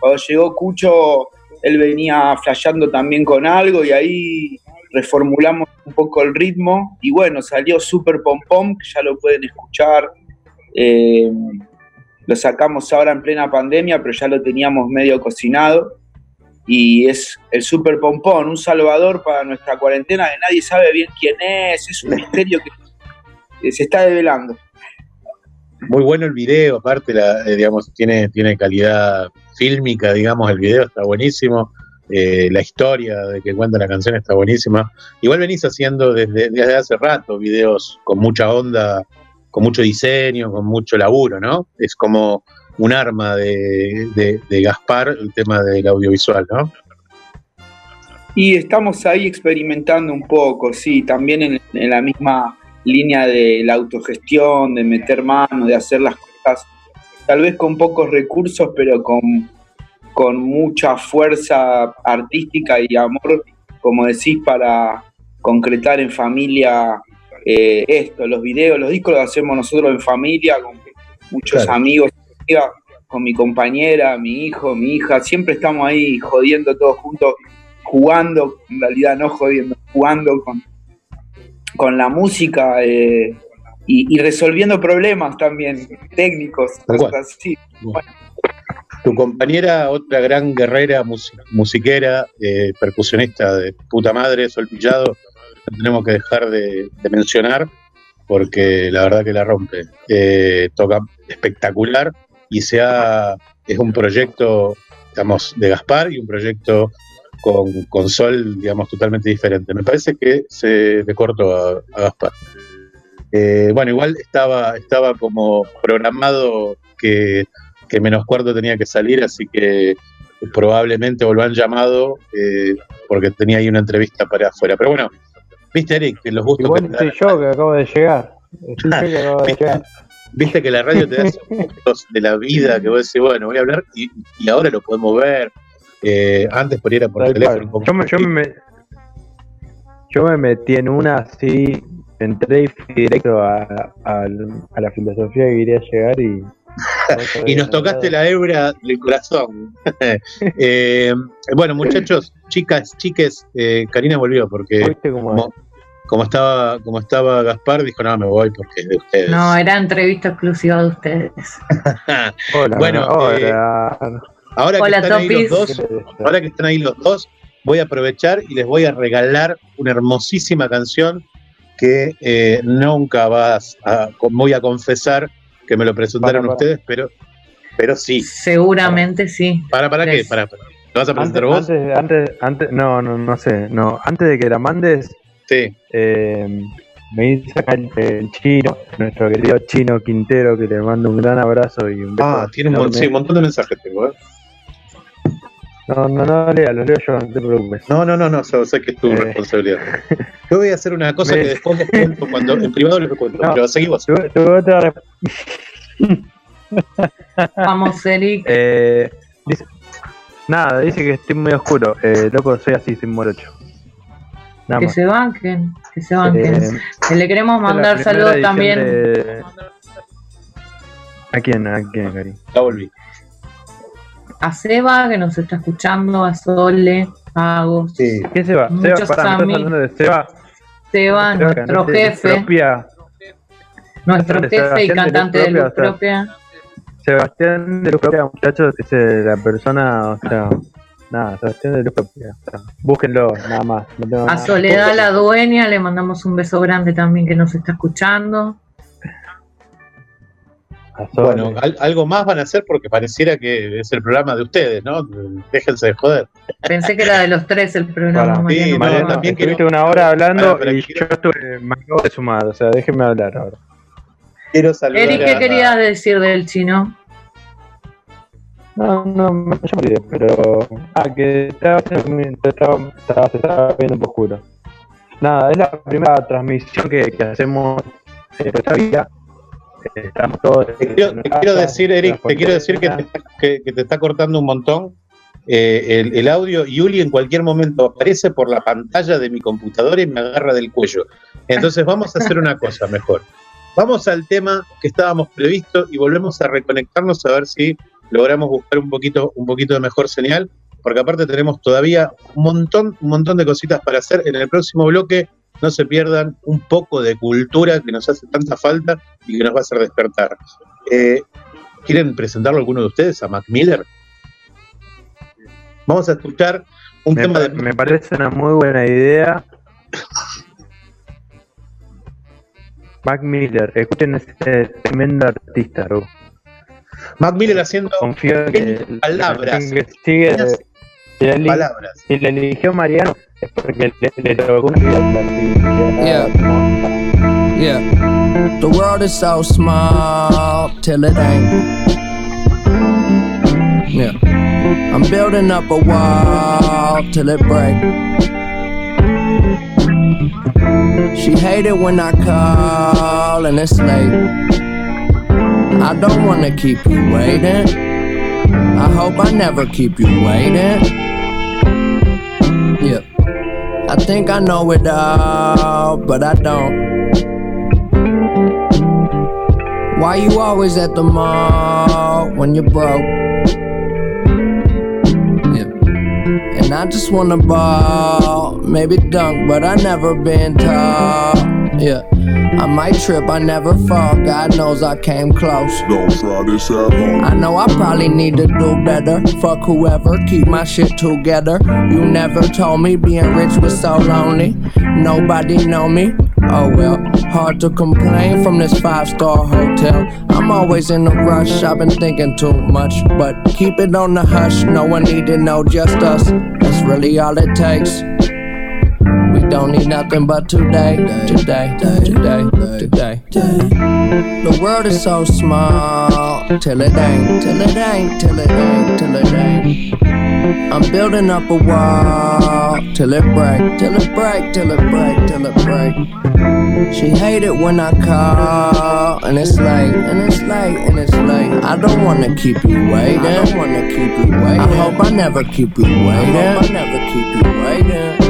Cuando llegó Cucho, él venía flasheando también con algo y ahí reformulamos un poco el ritmo y bueno, salió Super Pom Pom, que ya lo pueden escuchar. Eh, lo sacamos ahora en plena pandemia, pero ya lo teníamos medio cocinado. Y es el Super Pompón, un salvador para nuestra cuarentena que nadie sabe bien quién es, es un misterio que se está develando. Muy bueno el video, aparte, la, eh, digamos, tiene, tiene calidad fílmica, digamos, el video está buenísimo. eh, la historia de que cuenta la canción está buenísima. Igual venís haciendo desde, hace rato videos con mucha onda, con mucho diseño, con mucho laburo, ¿no? Es como un arma de Gaspar el tema del audiovisual, ¿no? Y estamos ahí experimentando un poco, sí, también en, en la misma línea de la autogestión, de meter mano, de hacer las cosas, tal vez con pocos recursos, pero con, con mucha fuerza artística y amor, como decís, para concretar en familia eh, esto, los videos, los discos los hacemos nosotros en familia, con muchos Claro. amigos, con mi compañera, mi hijo, mi hija, siempre estamos ahí jodiendo todos juntos, jugando, en realidad no jodiendo, jugando con, con la música eh, y, y resolviendo problemas también técnicos, cosas así. Tu compañera, otra gran guerrera mus- musiquera, eh, percusionista de puta madre, Sol Pillado, la tenemos que dejar de, de mencionar porque la verdad que la rompe. Eh, toca espectacular y se ha- es un proyecto, digamos, de Gaspar y un proyecto con, con Sol, digamos, totalmente diferente. Me parece que se le cortó a, a Gaspar. Eh, bueno, igual estaba, estaba como programado que, que menos cuarto tenía que salir, así que probablemente o lo han llamado eh, porque tenía ahí una entrevista para afuera. Pero bueno, viste, Eric, que los gustos Igual que yo que acabo de llegar. Soy yo que acabo de llegar. Viste que la radio te da esos gustos de la vida que vos decís, bueno, voy a hablar y, y ahora lo podemos ver. Eh, antes por ir a por Tal teléfono. Yo me, yo, me, yo me metí en una así, entré y fui directo a, a, a la filosofía que quería llegar y. y nos tocaste la hebra del corazón. Eh, bueno, muchachos, chicas, chiques, eh, Karina volvió porque como, como estaba como estaba Gaspar, dijo, no, me voy porque es de ustedes. No, era entrevista exclusiva de ustedes. Hola, bueno, hola. eh, ahora que Hola, están ahí los Topis. dos, ahora que están ahí los dos, voy a aprovechar y les voy a regalar una hermosísima canción que eh, nunca vas a, voy a confesar que me lo presentaron Para, para. ustedes, pero pero sí. Seguramente sí. ¿Para, para qué? Para, para. ¿Lo vas a Antes, presentar vos? antes, antes, antes, no, no, no sé, no, antes de que la mandes, sí. eh, me hice acá el, el chino, nuestro querido chino Quintero, que le mando un gran abrazo y un beso. Ah, tiene un, sí, un montón de mensajes tengo, ¿eh? No, no, no, lea, los leo yo, no te preocupes. No, no, no, no, sé, sé que es tu Eh. responsabilidad. Yo voy a hacer una cosa que después les cuento cuando en privado les cuento, No. pero seguí vos. Tuve- tuve otra re- Vamos, Eric. eh, dice- nada, dice que estoy muy oscuro. Eh, loco, soy así, sin morocho. Nada Que más. se banquen, que se banquen. Eh, Que le queremos la mandar saludos también. de- ¿A quién? ¿A quién, Cari? Ya volví. A Seba, que nos está escuchando, a Sole, a Agos. Sí. ¿Qué se va? Seba, Muchos pará, me estás amigos. hablando de Seba. Seba, Seba, nuestro jefe, Propia. nuestro jefe y Sebastián cantante de Luz Luz Propia, o. Sebastián de Luz Propia, muchachos, es eh, la persona, o sea, nada, Sebastián de Luz Propia. o sea, búsquenlo, nada más. no tengo A nada. Soledad, la dueña, le mandamos un beso grande también que nos está escuchando. Bueno, al- algo más van a hacer porque pareciera que es el programa de ustedes, ¿no? Déjense de joder. Pensé que era de los tres el programa. Mariano, Sí, no, también estuviste una hora hablando y quiero- yo estuve, me acabo de sumar, o sea, déjenme hablar ahora. Quiero saludar Eric, ¿qué a- querías decir del chino? No, no, me yo me olvidé, pero. Ah, que estaba, estaba, estaba, se estaba viendo un poco oscuro. Nada, es la primera transmisión que, que hacemos eh, por esta vida. Estamos todos. Te quiero, te quiero decir, Eric, te quiero decir que te, está- que, que te está cortando un montón eh, el, el audio. Yuli en cualquier momento aparece por la pantalla de mi computadora y me agarra del cuello. Entonces vamos a hacer una cosa mejor. Vamos al tema que estábamos previsto y volvemos a reconectarnos a ver si logramos buscar un poquito, un poquito de mejor señal, porque aparte tenemos todavía un montón, un montón de cositas para hacer. En el próximo bloque no se pierdan un poco de cultura que nos hace tanta falta y que nos va a hacer despertar. Eh, ¿Quieren presentarlo alguno de ustedes a Mac Miller? Vamos a escuchar un Me, tema pa- de me parece una muy buena idea. Mac Miller, escuchen ese tremendo artista, bro. Mac Miller haciendo Confío que palabras. que sigue palabras. Si le eligió Mariano Yeah. Yeah. The world is so small till it ain't. Yeah. I'm building up a wall till it break. She hated when I call and it's late. I don't wanna keep you waiting. I hope I never keep you waiting. Yeah. I think I know it all, but I don't. Why you always at the mall when you're broke? Yeah. And I just wanna ball, maybe dunk, but I never been tall. Yeah. I might trip, I never fall. God knows I came close. Don't try this at home. I know I probably need to do better. Fuck whoever, keep my shit together. You never told me being rich was so lonely. Nobody know me. Oh well, hard to complain from this five star hotel. I'm always in a rush, I've been thinking too much. But keep it on the hush, no one need to know, just us. That's really all it takes. Don't need nothing but today, today, today, today. Today. The world is so small, till it ain't, till it ain't, till it ain't, till it ain't. I'm building up a wall, till it break, till it break, till it break, till it break. She hate it when I call, and it's late, and it's late, and it's late. I don't wanna keep you waiting. I don't wanna keep you waiting. I hope I never keep you waiting. I hope I never keep you waiting,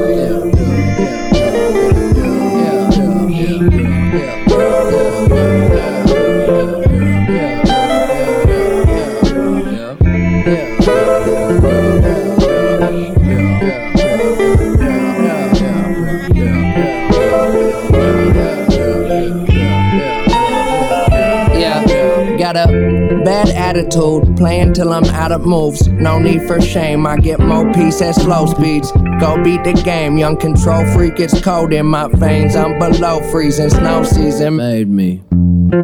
Attitude, playing till I'm out of moves. No need for shame, I get more peace at slow speeds. Go beat the game, young control freak, it's cold in my veins. I'm below freezing, snow season made me.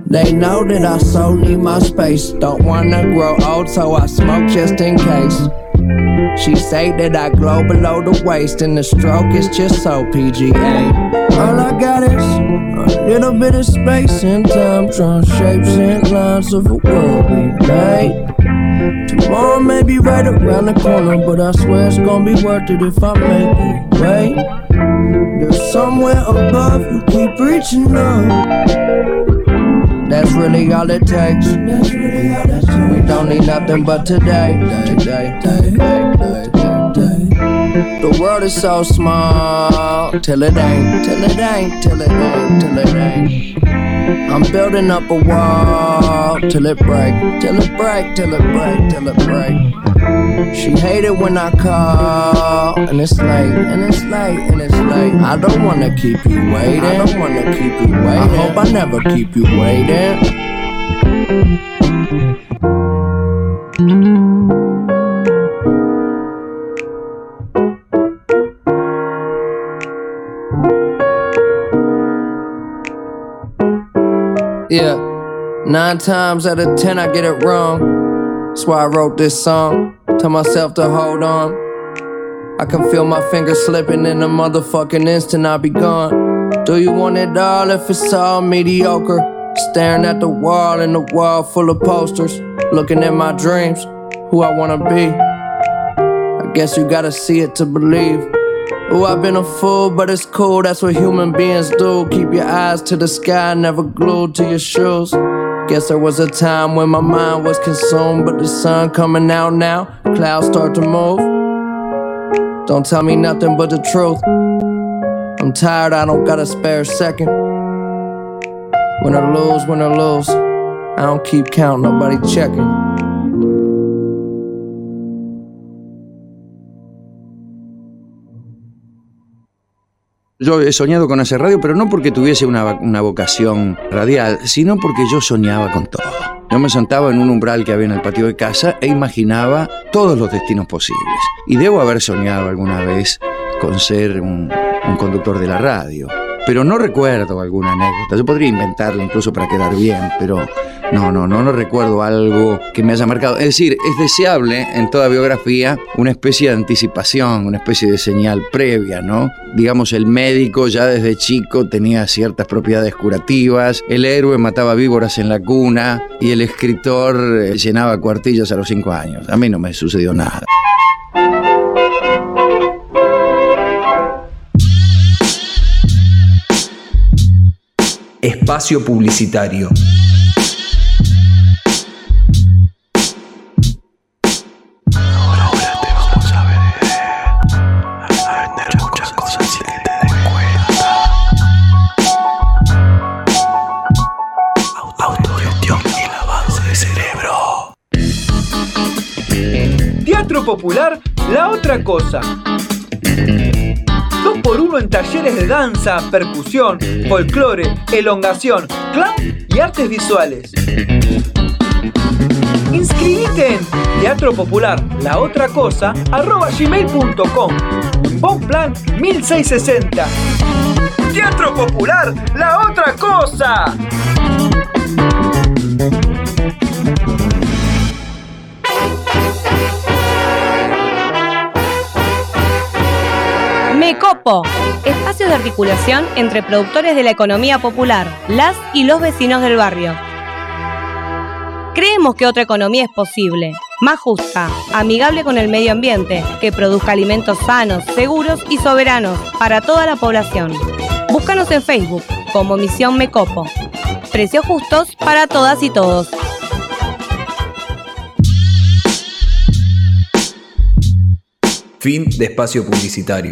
They know that I so need my space. Don't wanna grow old, so I smoke just in case. She say that I glow below the waist, and the stroke is just so PGA. All I got is a little bit of space and time, drawing shapes and lines of a world we made. Tomorrow may be right around the corner, but I swear it's gonna be worth it if I make it. Wait, there's somewhere above you keep reaching up. That's really all it takes. That's really all it takes. We don't need nothing but today. Today, today. The world is so small till it ain't, till it ain't, till it ain't, till it ain't. I'm building up a wall till it break, till it break, till it break, till it break. She hate it when I call, and it's late, and it's late, and it's late. I don't wanna keep you waiting. I don't wanna keep you waiting. I hope I never keep you waiting. Yeah, nine times out of ten I get it wrong. That's why I wrote this song. Tell myself to hold on. I can feel my fingers slipping in a motherfucking instant, I'll be gone. Do you want it all if it's all mediocre? Staring at the wall and the wall full of posters. Looking at my dreams, who I wanna be. I guess you gotta see it to believe. Oh, I've been a fool, but it's cool, that's what human beings do. Keep your eyes to the sky, never glued to your shoes. Guess there was a time when my mind was consumed, but the sun coming out now, clouds start to move. Don't tell me nothing but the truth. I'm I'm tired, I don't got a spare second. When I lose, when I lose, I don't keep count, nobody checking. Yo he soñado con hacer radio, pero no porque tuviese una, una vocación radial, sino porque yo soñaba con todo. Yo me sentaba en un umbral que había en el patio de casa e imaginaba todos los destinos posibles. Y debo haber soñado alguna vez con ser un, un conductor de la radio. Pero no recuerdo alguna anécdota. Yo podría inventarla incluso para quedar bien, pero no, no, no, no recuerdo algo que me haya marcado. Es decir, es deseable en toda biografía una especie de anticipación, una especie de señal previa, ¿no? Digamos, el médico ya desde chico tenía ciertas propiedades curativas, el héroe mataba víboras en la cuna y el escritor eh, llenaba cuartillas a los cinco años. A mí no me sucedió nada. Espacio Publicitario. Autogestión y lavado de cerebro. Teatro Popular, la otra cosa. Dos por uno en talleres de danza, percusión, folclore, elongación, clown y artes visuales. Inscribite en Teatro Popular, la otra cosa, arroba gmail.com. Bon Plan 1660. Teatro Popular, la otra cosa. Mecopo, espacio de articulación entre productores de la economía popular, las y los vecinos del barrio. Creemos que otra economía es posible, más justa, amigable con el medio ambiente, que produzca alimentos sanos, seguros y soberanos para toda la población. Búscanos en Facebook como Misión Mecopo. Precios justos para todas y todos. Fin de espacio publicitario.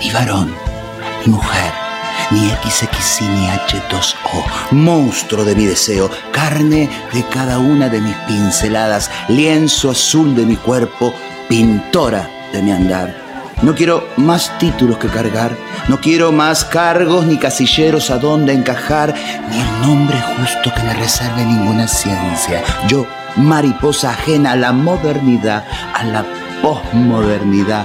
ni varón, ni mujer, ni XXI ni H2O, monstruo de mi deseo, carne de cada una de mis pinceladas, lienzo azul de mi cuerpo, pintora de mi andar. No quiero más títulos que cargar, no quiero más cargos ni casilleros a donde encajar, ni el nombre justo que me reserve ninguna ciencia. Yo, mariposa ajena a la modernidad, a la posmodernidad,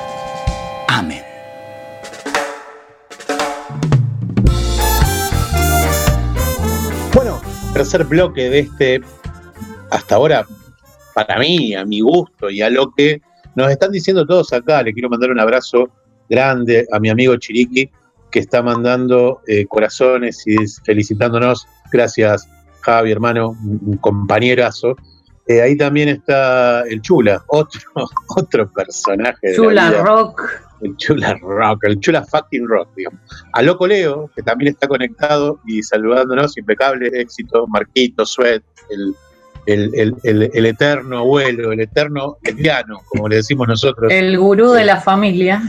Tercer bloque de este, hasta ahora, para mí, a mi gusto y a lo que nos están diciendo todos acá, le quiero mandar un abrazo grande a mi amigo Chiriqui, que está mandando eh, corazones y felicitándonos. Gracias, Javi, hermano, un, compañerazo. Eh, ahí también está el Chula, otro, otro personaje. de la Chula vida. Rock. El Chula Rock, el Chula fucking Rock, digamos. A Loco Leo, que también está conectado y saludándonos, impecable éxito, Marquito, Suet, el, el, el- el- el eterno abuelo, el eterno etiano, como le decimos nosotros, El gurú de la familia.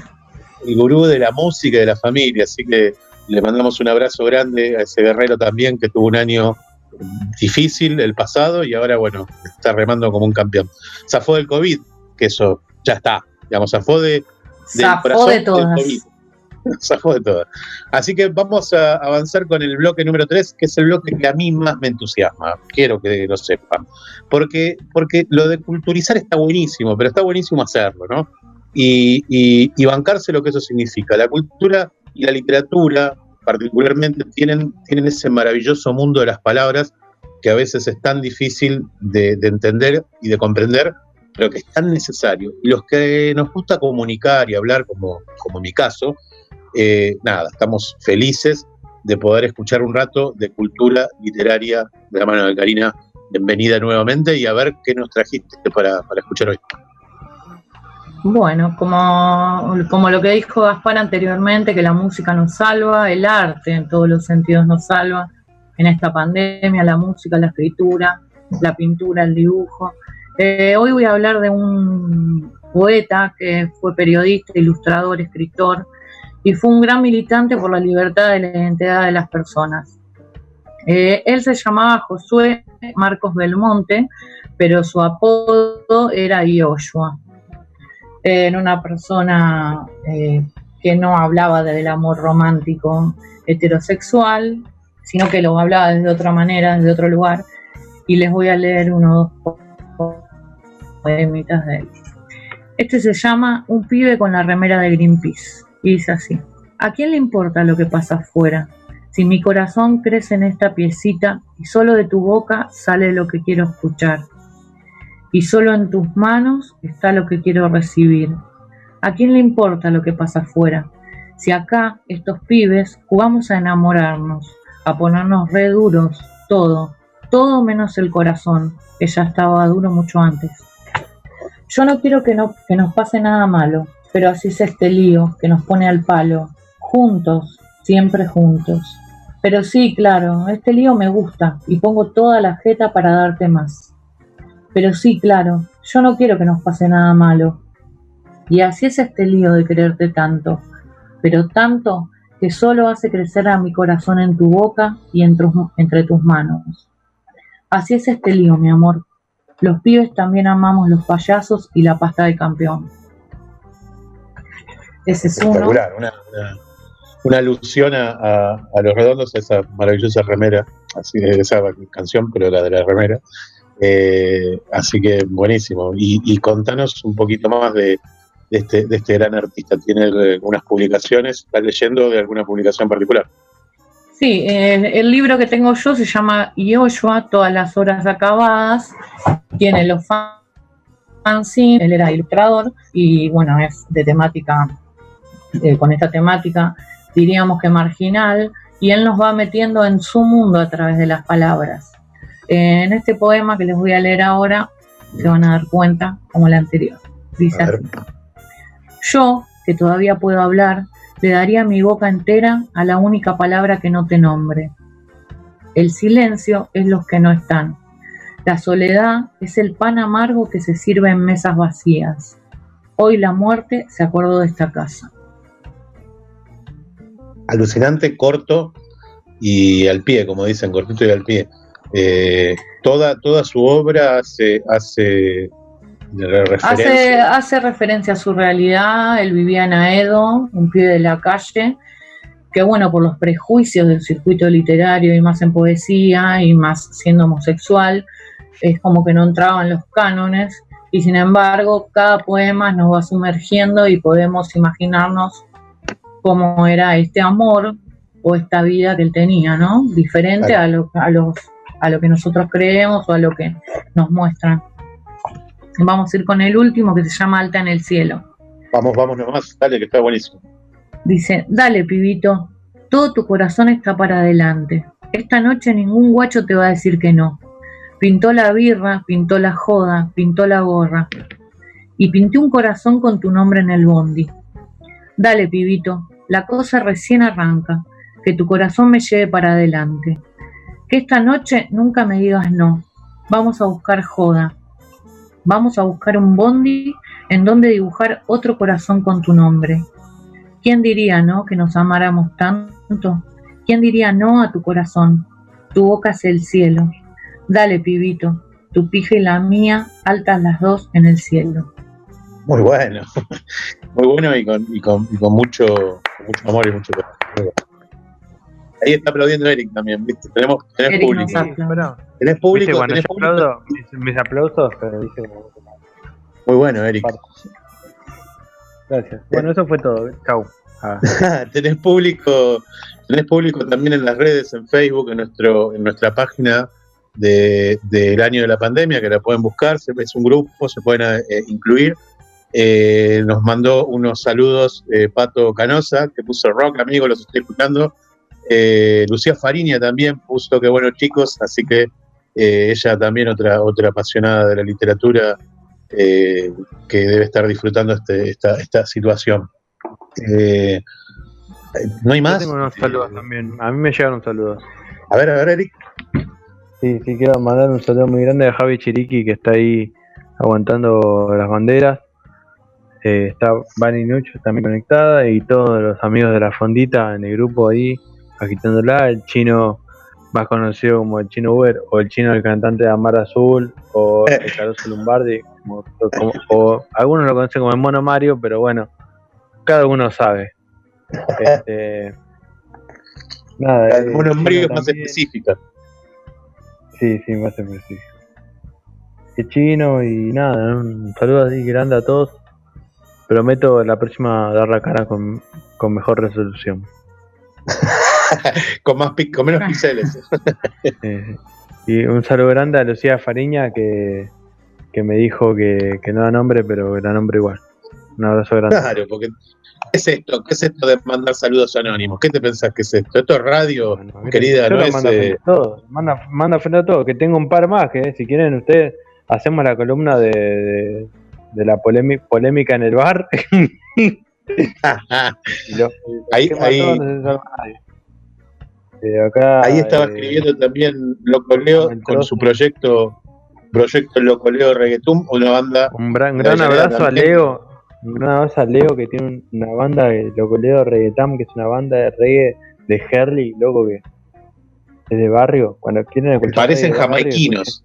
el gurú de la música y de la familia. Así que le mandamos un abrazo grande a ese guerrero también que tuvo un año difícil el pasado y ahora, bueno, está remando como un campeón. Zafó del COVID, que eso ya está, digamos, zafó de, Zafó de todas. Zafó de todas. Así que vamos a avanzar con el bloque número 3, que es el bloque que a mí más me entusiasma. Quiero que lo sepan. Porque, porque lo de culturizar está buenísimo, pero está buenísimo hacerlo, ¿no? Y, y- y bancarse lo que eso significa. La cultura y la literatura, particularmente, tienen, tienen ese maravilloso mundo de las palabras que a veces es tan difícil de, de entender y de comprender, pero que es tan necesario. Y los que nos gusta comunicar y hablar, como, como mi caso, eh, nada, estamos felices de poder escuchar un rato de cultura literaria de la mano de Karina. Bienvenida nuevamente y a ver qué nos trajiste para, para escuchar hoy. Bueno, como, como lo que dijo Gaspar anteriormente, que la música nos salva, el arte en todos los sentidos nos salva. En esta pandemia, la música, la escritura, la pintura, el dibujo. Eh, hoy voy a hablar de un poeta que fue periodista, ilustrador, escritor y fue un gran militante por la libertad de la identidad de las personas. Eh, él se llamaba Josué Marcos Belmonte, pero su apodo era Yoshua era una persona eh, que no hablaba del amor romántico heterosexual, sino que lo hablaba desde otra manera, desde otro lugar. Y les voy a leer unos dos Este se llama Un pibe con la remera de Greenpeace. Y dice así: ¿A quién le importa lo que pasa afuera? Si mi corazón crece en esta piecita y solo de tu boca sale lo que quiero escuchar y solo en tus manos está lo que quiero recibir. ¿A quién le importa lo que pasa afuera? Si acá, estos pibes, jugamos a enamorarnos, a ponernos re duros, todo, todo menos el corazón, que ya estaba duro mucho antes. Yo no quiero que, no, que nos pase nada malo, pero así es este lío que nos pone al palo, juntos, siempre juntos. Pero sí, claro, este lío me gusta y pongo toda la jeta para darte más. Pero sí, claro, yo no quiero que nos pase nada malo. Y así es este lío de quererte tanto, pero tanto que solo hace crecer a mi corazón en tu boca y entre, entre tus manos. Así es este lío, mi amor. Los pibes también amamos los payasos y la pasta de campeón. Ese es uno. Una, una, una alusión a, los redondos, a esa maravillosa remera, así esa canción, pero la de la remera. Eh, así que buenísimo. Y, y contanos un poquito más de, de este, de este gran artista. ¿Tiene algunas publicaciones? ¿Estás leyendo de alguna publicación particular? Sí, eh, el libro que tengo yo se llama Yoshua, todas las horas acabadas. Tiene los fan- fanzines, él era ilustrador y bueno, es de temática, eh, con esta temática diríamos que marginal y él nos va metiendo en su mundo a través de las palabras. En este poema que les voy a leer ahora se van a dar cuenta como el anterior. Dice así. Yo, que todavía puedo hablar, le daría mi boca entera a la única palabra que no te nombre. El silencio es los que no están. La soledad es el pan amargo que se sirve en mesas vacías. Hoy la muerte se acordó de esta casa. Alucinante, corto y al pie, como dicen, cortito y al pie. Eh, toda, toda su obra hace, hace referencia. Hace, hace referencia a su realidad. Él vivía en Aedo, un pibe de la calle, que bueno, por los prejuicios del circuito literario y más en poesía y más siendo homosexual, es como que no entraba en los cánones. Y sin embargo, cada poema nos va sumergiendo y podemos imaginarnos cómo era este amor o esta vida que él tenía, ¿no? Diferente a, lo, a, los, a lo que nosotros creemos o a lo que nos muestran. Vamos a ir con el último que se llama Alta en el cielo. Vamos, vamos nomás, dale, que está buenísimo. Dice, dale pibito, todo tu corazón está para adelante. Esta noche ningún guacho te va a decir que no. Pintó la birra, pintó la joda, pintó la gorra. Y pinté un corazón con tu nombre en el bondi. Dale pibito, la cosa recién arranca. Que tu corazón me lleve para adelante. Que esta noche nunca me digas no. Vamos a buscar joda. Vamos a buscar un bondi en donde dibujar otro corazón con tu nombre. ¿Quién diría, no, que nos amáramos tanto? ¿Quién diría no a tu corazón? Tu boca es el cielo. Dale, pibito, tu pija y la mía, altas las dos en el cielo. Muy bueno, muy bueno y con, y con, mucho, mucho amor y mucho corazón. Ahí está aplaudiendo Eric también, ¿viste? Tenemos, tenés Eric público. Tenés Viste, público, cuando tenés yo público. aplaudo, mis, mis aplausos, pero dije, Muy bueno, Eric. gracias. Bueno, eso fue todo. Chau. Ah. tenés público, tenés público también en las redes, en Facebook, en nuestro, en nuestra página de- del año de la pandemia, que la pueden buscar, es un grupo, se pueden eh, incluir. Eh, nos mandó unos saludos eh, Pato Canosa, que puso rock, amigo, los estoy escuchando. Eh, Lucía Fariña también puso que buenos chicos, así que eh, ella también otra, otra apasionada de la literatura eh, que debe estar disfrutando este, esta, esta situación. Eh, ¿No hay Yo más? tengo unos saludos también. A mí me llegaron saludos. A ver, a ver, Eric. Sí, sí, quiero mandar un saludo muy grande a Javi Chiriqui que está ahí aguantando las banderas. Eh, está Vani Nucho también conectada y todos los amigos de la fondita en el grupo ahí agitándola. El chino más conocido como el chino Uber o el chino el cantante de Amar Azul o el Caruso Lombardi como- como- o algunos lo conocen como el Mono Mario, pero bueno, cada uno sabe. Este, nada, El eh, mono chino Mario es más específica. Sí, sí, más específico. Qué chino y nada, un saludo así grande a todos. Prometo la próxima dar la cara con, con mejor resolución. con, más, con menos. Eh, y un saludo grande a Lucía Fariña que, que me dijo que, que no da nombre, pero da nombre igual. Un abrazo grande. Claro, porque ¿qué es esto? ¿Qué es esto de mandar saludos anónimos? ¿Qué te pensás que es esto? Esto es radio, querida, no es. mando a eh, todo, manda, manda ofender a todo, que tengo un par más, que eh, si quieren ustedes hacemos la columna de, de, de la polémi- polémica en el bar. Y lo- Ahí- ahí- Eh, acá, Ahí estaba eh, escribiendo también Loco Leo con su proyecto Proyecto Loco Leo Reggaetum, una banda. Un gran, gran abrazo a. Leo. Un gran abrazo a Leo que tiene un- una banda de Loco Leo Reggaetam, que es una banda de reggae de Herley, loco que es de barrio. Cuando quieren escuchar Parecen jamaiquinos.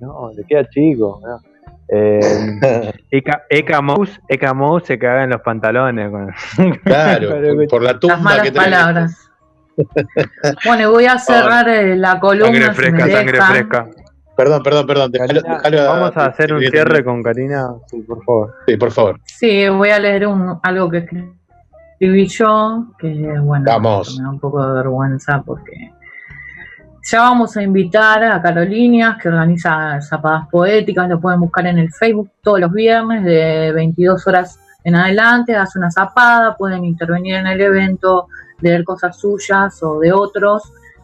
No, le queda chico. ¿no? Eh, Eka, Eka Mouse, Eka Mouse se caga en los pantalones. Claro, por, por la Las tumba malas que tenés. palabras. Bueno, y voy a cerrar eh, la columna. si me dejan. Perdón, perdón, perdón. dejalo- dejalo Vamos a hacer un cierre con Karina, sí, por favor. Sí, por favor. Sí, voy a leer un, algo que escribí yo, que bueno, Vamos. me da un poco de vergüenza porque ya vamos a invitar a Carolinas, que organiza Zapadas Poéticas, lo pueden buscar en el Facebook todos los viernes de 22 horas en adelante, hace una zapada, pueden intervenir en el evento, leer cosas suyas o de otros.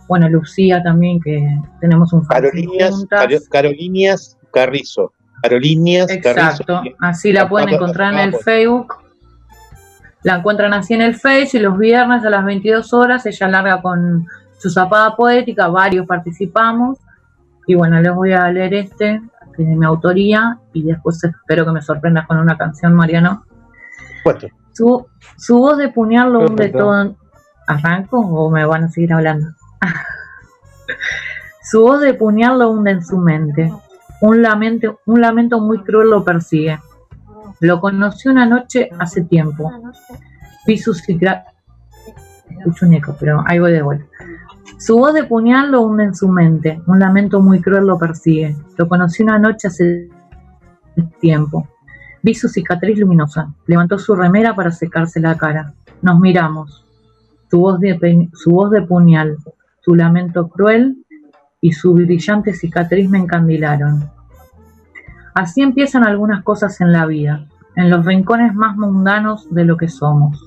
Bueno, Lucía también, que tenemos un Carolinias, Carolinias Carrizo. Carolinias Exacto, Carrizo. así la pueden encontrar en el Vamos. Facebook. La encuentran así en el Face y los viernes a las 22 horas ella larga con su zapada poética, varios participamos. Y bueno, les voy a leer este, que es de mi autoría, y después espero que me sorprendas con una canción, Mariano. Puesto. Su, su voz de puñal lo hunde todo. ¿Arranco o me van a seguir hablando? su voz de puñal lo hunde en su mente. Un lamento, un lamento muy cruel lo persigue. Lo conocí una noche hace tiempo. Vi su cica- Escucho un eco, pero ahí voy de vuelta. Su voz de puñal lo hunde en su mente. Un lamento muy cruel lo persigue. Lo conocí una noche hace tiempo. Vi su cicatriz luminosa. Levantó su remera para secarse la cara. Nos miramos. Su voz de, su voz de puñal, su lamento cruel y su brillante cicatriz me encandilaron. Así empiezan algunas cosas en la vida, en los rincones más mundanos de lo que somos.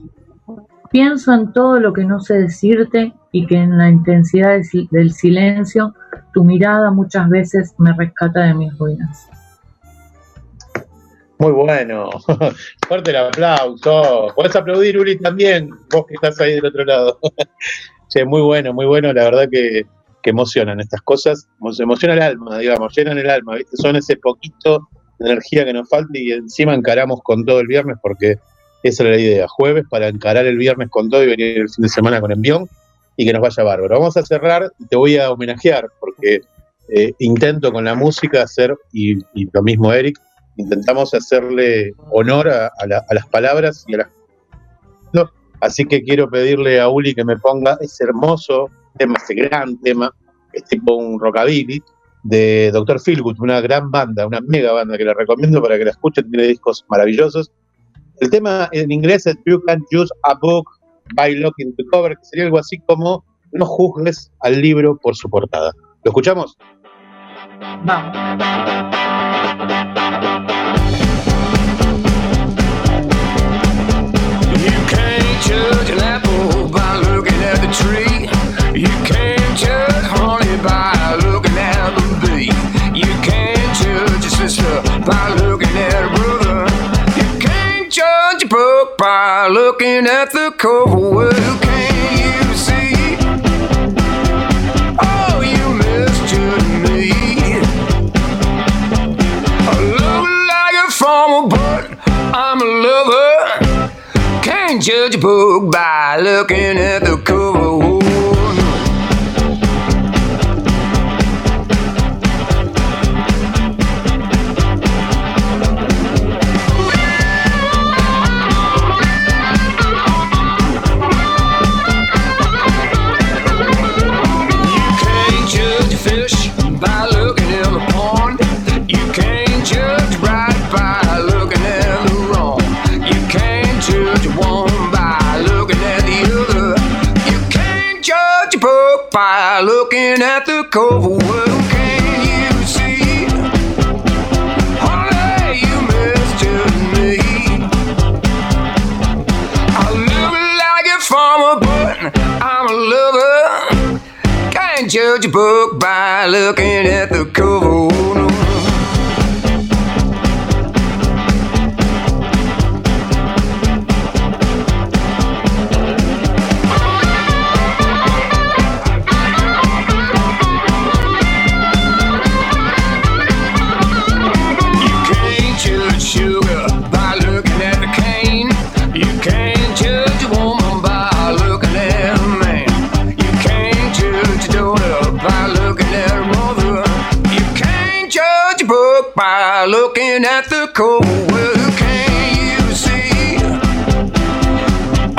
Pienso en todo lo que no sé decirte y que en la intensidad del silencio tu mirada muchas veces me rescata de mis ruinas. Muy bueno. Fuerte el aplauso. Podés aplaudir, Uli, también, vos que estás ahí del otro lado. Che, muy bueno, muy bueno. La verdad que, que emocionan estas cosas. Emociona el alma, digamos, llenan el alma. ¿viste? Son ese poquito de energía que nos falta y encima encaramos con todo el viernes porque esa era la idea. Jueves para encarar el viernes con todo y venir el fin de semana con envión y que nos vaya bárbaro. Vamos a cerrar y te voy a homenajear porque eh, intento con la música hacer, y, y lo mismo Eric, intentamos hacerle honor a, la- a las palabras y a las no, así que quiero pedirle a Uli que me ponga ese hermoso tema, ese gran tema, es tipo un rockabilly, de Dr. Philgood, una gran banda, una mega banda que la recomiendo para que la escuchen, tiene discos maravillosos. El tema en inglés es You Can't Use a Book by Looking the Cover, que sería algo así como No juzgues al libro por su portada. ¿Lo escuchamos? Looking at the tree. You Can't judge a book by looking at the but I'm a lover. Can't judge a book by looking at the cover. At the cover. Well, you see?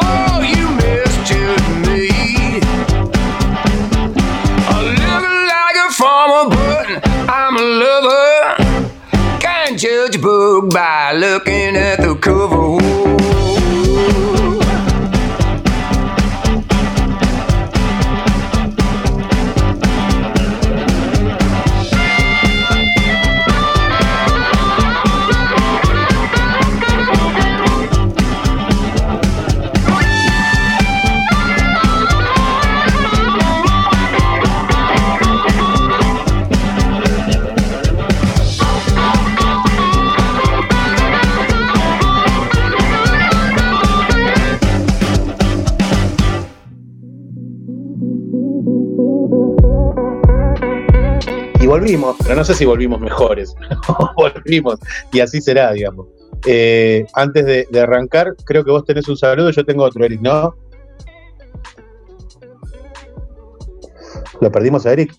Oh, you misjudged me. I look like a farmer, but I'm a lover. Can't judge a book by looking at the volvimos, pero no sé si volvimos mejores. volvimos. Y así será, digamos. Eh, antes de, de arrancar, creo que vos tenés un saludo, yo tengo otro, Eric, ¿no? ¿Lo perdimos a Eric?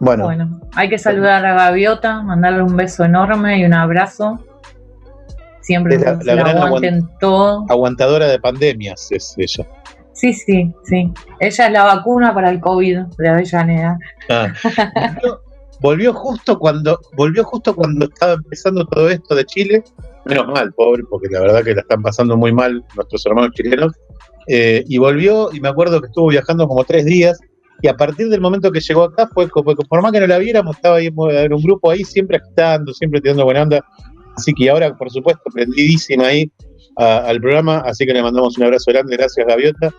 Bueno, Bueno, hay que saludar a Gaviota, mandarle un beso enorme y un abrazo. Siempre la- la gran aguanten todo. aguantadora de pandemias es ella. Sí, sí, sí. Ella es la vacuna para el COVID de Avellaneda. Ah. volvió justo cuando volvió justo cuando estaba empezando todo esto de Chile. Menos mal, pobre, porque la verdad que la están pasando muy mal nuestros hermanos chilenos. Eh, y volvió, y me acuerdo que estuvo viajando como tres días. Y a partir del momento que llegó acá, fue como, por más que no la viéramos, estaba ahí en un grupo ahí, siempre agitando, siempre tirando buena onda. Así que ahora, por supuesto, prendidísima ahí al programa. Así que le mandamos un abrazo grande. Gracias, Gaviota.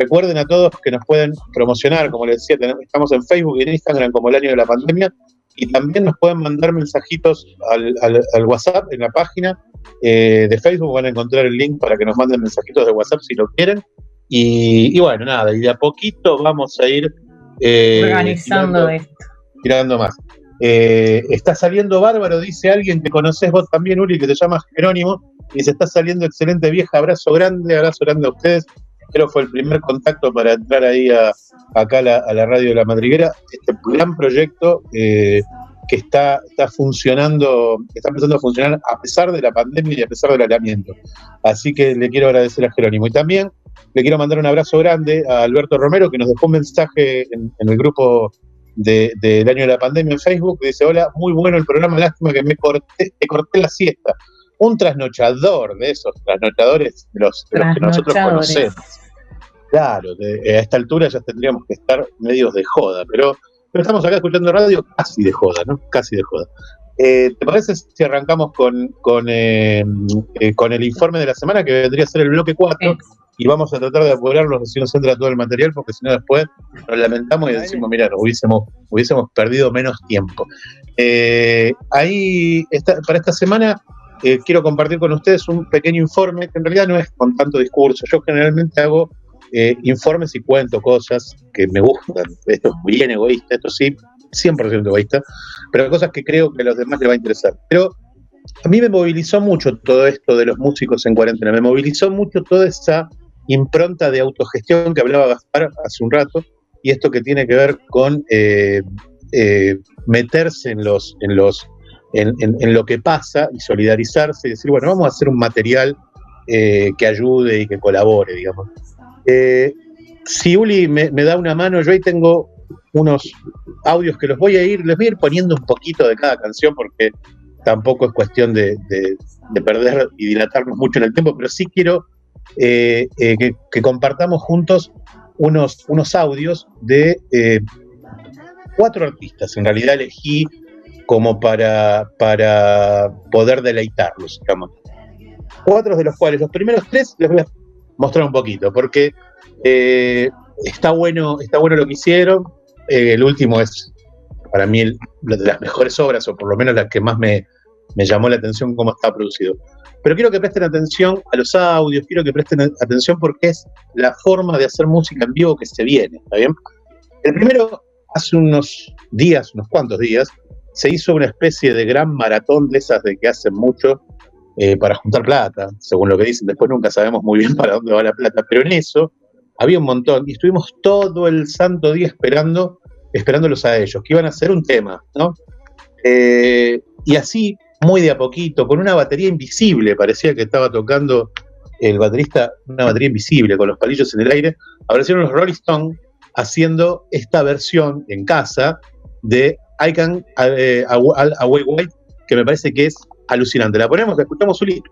Recuerden a todos que nos pueden promocionar, como les decía, tenemos- estamos en Facebook y en Instagram como el año de la pandemia. Y también nos pueden mandar mensajitos al, al- al WhatsApp en la página eh, de Facebook. Van a encontrar el link para que nos manden mensajitos de WhatsApp si lo quieren. Y, y bueno, nada, y de a poquito vamos a ir eh, Organizando tirando- esto. tirando más. Eh, está saliendo bárbaro, dice alguien que conoces vos también, Uri, que se llama Jerónimo. Dice, está saliendo excelente vieja, abrazo grande, abrazo grande a ustedes. Creo que fue el primer contacto para entrar ahí a, acá a la, a la radio de la madriguera. Este gran proyecto eh, que está, está funcionando, está empezando a funcionar a pesar de la pandemia y a pesar del aislamiento. Así que le quiero agradecer a Jerónimo. Y también le quiero mandar un abrazo grande a Alberto Romero, que nos dejó un mensaje en, en el grupo de- del año de la pandemia en Facebook. que Dice, hola, muy bueno el programa, lástima que me corté, te corté la siesta. Un trasnochador de esos trasnochadores de los, de los que nosotros conocemos. Claro, de- a esta altura ya tendríamos que estar medios de joda, pero, pero estamos acá escuchando radio casi de joda, ¿no? Casi de joda. Eh, ¿Te parece si arrancamos con, con, eh, eh, con el informe de la semana, que vendría a ser el bloque 4? Y vamos a tratar de apurarlos si nos entra todo el material, porque si no después nos lamentamos y decimos, mira, hubiésemos, hubiésemos perdido menos tiempo. Eh, ahí, esta- para esta semana, eh, quiero compartir con ustedes un pequeño informe, que en realidad no es con tanto discurso. Yo generalmente hago eh, informes y cuento cosas que me gustan. Esto es bien egoísta, esto sí, 100% egoísta, pero cosas que creo que a los demás les va a interesar. Pero a mí me movilizó mucho todo esto de los músicos en cuarentena, me movilizó mucho toda esa impronta de autogestión que hablaba Gaspar hace un rato, y esto que tiene que ver con eh, eh, meterse en los, en los, en, en- en lo que pasa y solidarizarse y decir, bueno, vamos a hacer un material eh, que ayude y que colabore, digamos. Eh, si Uli me, da una mano, yo ahí tengo unos audios que los voy a ir, les voy a ir poniendo un poquito de cada canción porque tampoco es cuestión de, de- de perder y dilatarnos mucho en el tiempo, pero sí quiero eh, eh, que, compartamos juntos unos, audios de cuatro artistas. En realidad elegí como para, para poder deleitarlos, digamos. Cuatro de los cuales, los primeros tres, les voy a mostrar un poquito, porque eh, está, bueno, está bueno lo que hicieron. Eh, el último es, para mí, de las mejores obras, o por lo menos la que más me, me llamó la atención cómo está producido. Pero quiero que presten atención a los audios, quiero que presten atención porque es la forma de hacer música en vivo que se viene, ¿está bien? El primero, hace unos días, unos cuantos días, se hizo una especie de gran maratón de esas de que hacen mucho eh, para juntar plata, según lo que dicen. Después nunca sabemos muy bien para dónde va la plata, pero en eso había un montón y estuvimos todo el santo día esperando, esperándolos a ellos, que iban a hacer un tema, ¿no? Eh, y así, muy de a poquito, con una batería invisible, parecía que estaba tocando el baterista una batería invisible con los palillos en el aire, aparecieron los Rolling Stones haciendo esta versión en casa de I Can eh, Aw- Away White, que me parece que es alucinante. La ponemos, la escuchamos, Uli.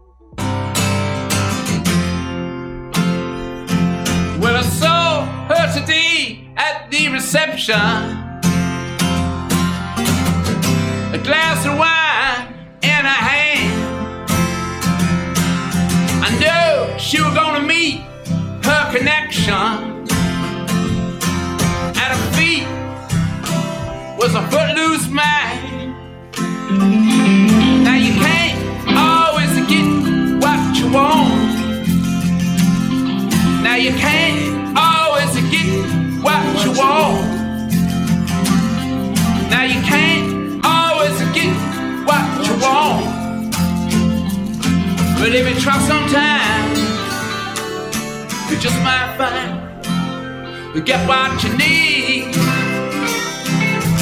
Well, I saw her today at the reception. A glass of wine in her hand. I knew she was gonna meet her connection. At her feet was a footloose man. you can't always get what you want. Now you can't always get what you want. But if you try sometime, you just might find you get what you need.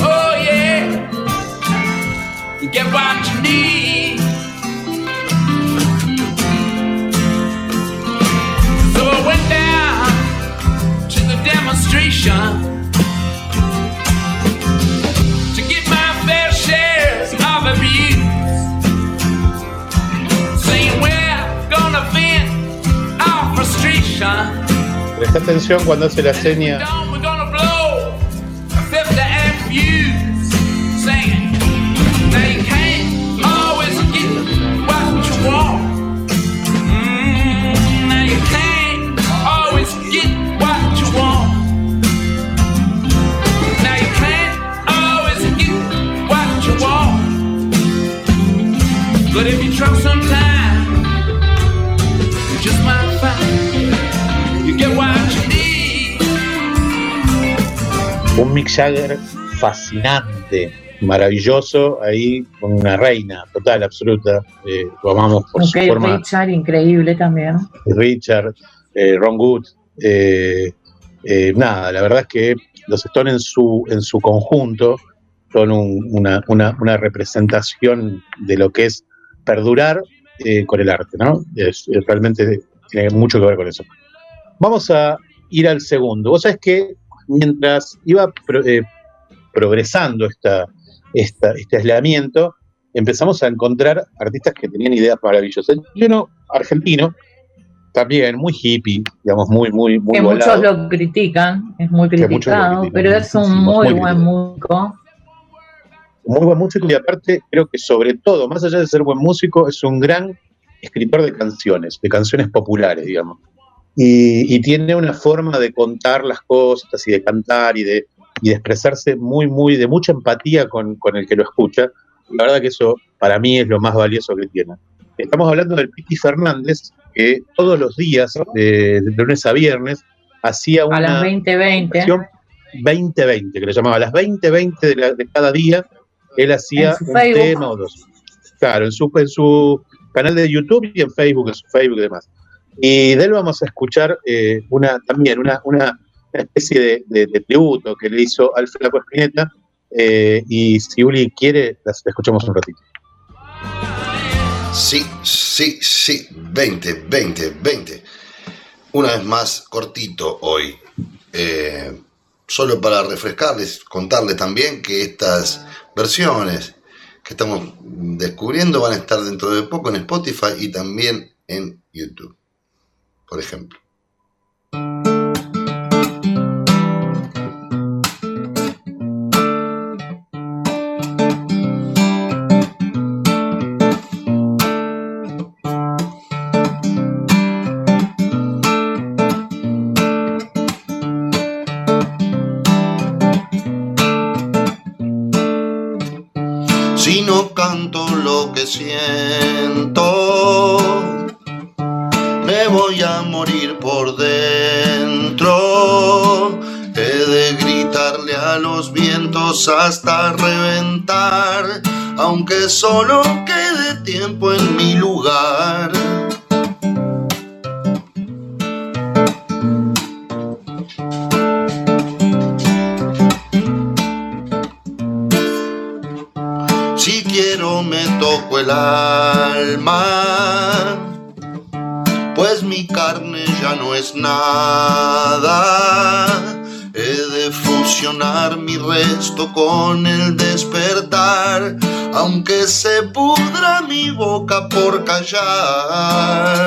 Oh yeah, you get what you need. Frustration. Presta atención cuando hace la seña. Un Mick Jagger fascinante, maravilloso, ahí con una reina total, absoluta. Eh, lo amamos por su Ok, forma. Richard, increíble también. Richard, eh, Ron Good. eh, nada, la verdad es que los Stones en su, en su conjunto son un- una, una- una representación de lo que es perdurar con el arte, ¿no? Es- es realmente tiene mucho que ver con eso. Vamos a ir al segundo. Vos sabés que mientras iba pro- eh, progresando esta, esta- este aislamiento, empezamos a encontrar artistas que tenían ideas maravillosas. Y uno argentino, también muy hippie, digamos, muy, muy, muy que volado. muchos lo critican, es muy criticado, critican, pero es un muy, muy buen músico. muy buen músico y aparte creo que sobre todo, más allá de ser buen músico, es un gran escritor de canciones, de canciones populares, digamos. Y, y tiene una forma de contar las cosas y de cantar y de, y de expresarse muy, muy, de mucha empatía con, con el que lo escucha. La verdad que eso para mí es lo más valioso que tiene. Estamos hablando del Piti Fernández, que todos los días, de, de lunes a viernes, hacía una... A las 2020. versión 2020, que le llamaba a las 2020 de, la- de cada día, él hacía un Facebook. tema o dos. Claro, en su, en su canal de YouTube y en Facebook, en su Facebook y demás. Y de él vamos a escuchar eh, una también una, una especie de, tributo que le hizo al Flaco Espineta. eh, y si Uli quiere, la escuchamos un ratito. Sí, sí, sí, 20, 20, 20. Una vez más, cortito hoy. Eh, solo para refrescarles, contarles también que estas versiones que estamos descubriendo van a estar dentro de poco en Spotify y también en YouTube, por ejemplo. Aunque solo quede tiempo por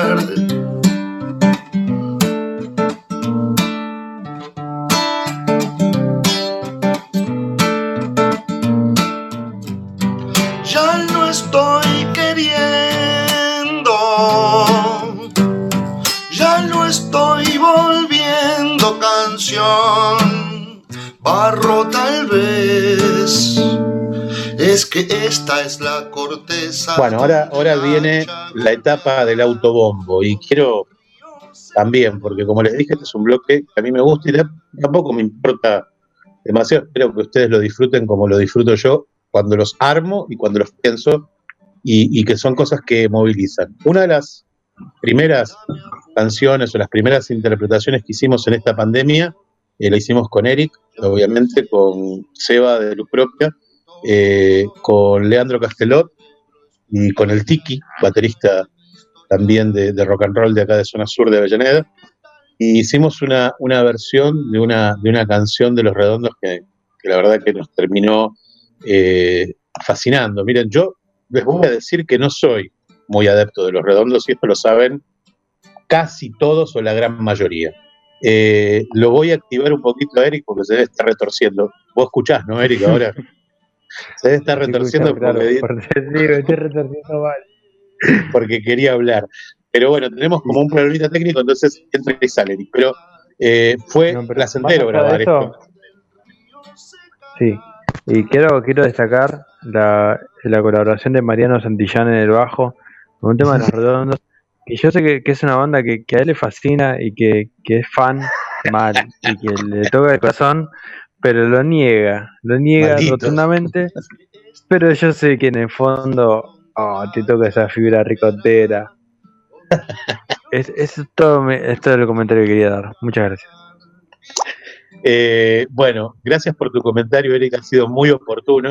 Bueno, ahora, ahora viene la etapa del autobombo y quiero también, porque como les dije, este es un bloque que a mí me gusta y tampoco me importa demasiado. Espero que ustedes lo disfruten como lo disfruto yo cuando los armo y cuando los pienso y, y que son cosas que movilizan. Una de las primeras canciones o las primeras interpretaciones que hicimos en esta pandemia eh, la hicimos con Eric, obviamente, con Seba de Luz Propia, eh, con Leandro Castelot y con el Tiki, baterista también de, de rock and roll de acá de zona sur de Avellaneda. Y hicimos una, una versión de una, de una canción de Los Redondos que, que la verdad que nos terminó eh, fascinando. Miren, yo les voy a decir que no soy muy adepto de Los Redondos y esto lo saben casi todos o la gran mayoría. Eh, lo voy a activar un poquito Eric porque se debe estar retorciendo. Vos escuchás, ¿no, Eric? Ahora debe estar retorciendo Claro, porque, porque sí, me estoy retorciendo mal. porque quería hablar. Pero bueno, tenemos como un problemita técnico, entonces entra y sale. Pero eh, fue placentero Más allá grabar esto. Sí, y quiero, quiero destacar la, la colaboración de Mariano Santillán en el bajo, con un tema de los redondos, que yo sé que, que es una banda que, que a él le fascina y que, que es fan mal, y que le toca el corazón, pero lo niega, lo niega Maldito. rotundamente, pero yo sé que en el fondo oh, te toca esa fibra ricotera. Es, es todo, es todo el comentario que quería dar. Muchas gracias. Eh, bueno, gracias por tu comentario, Eric, ha sido muy oportuno.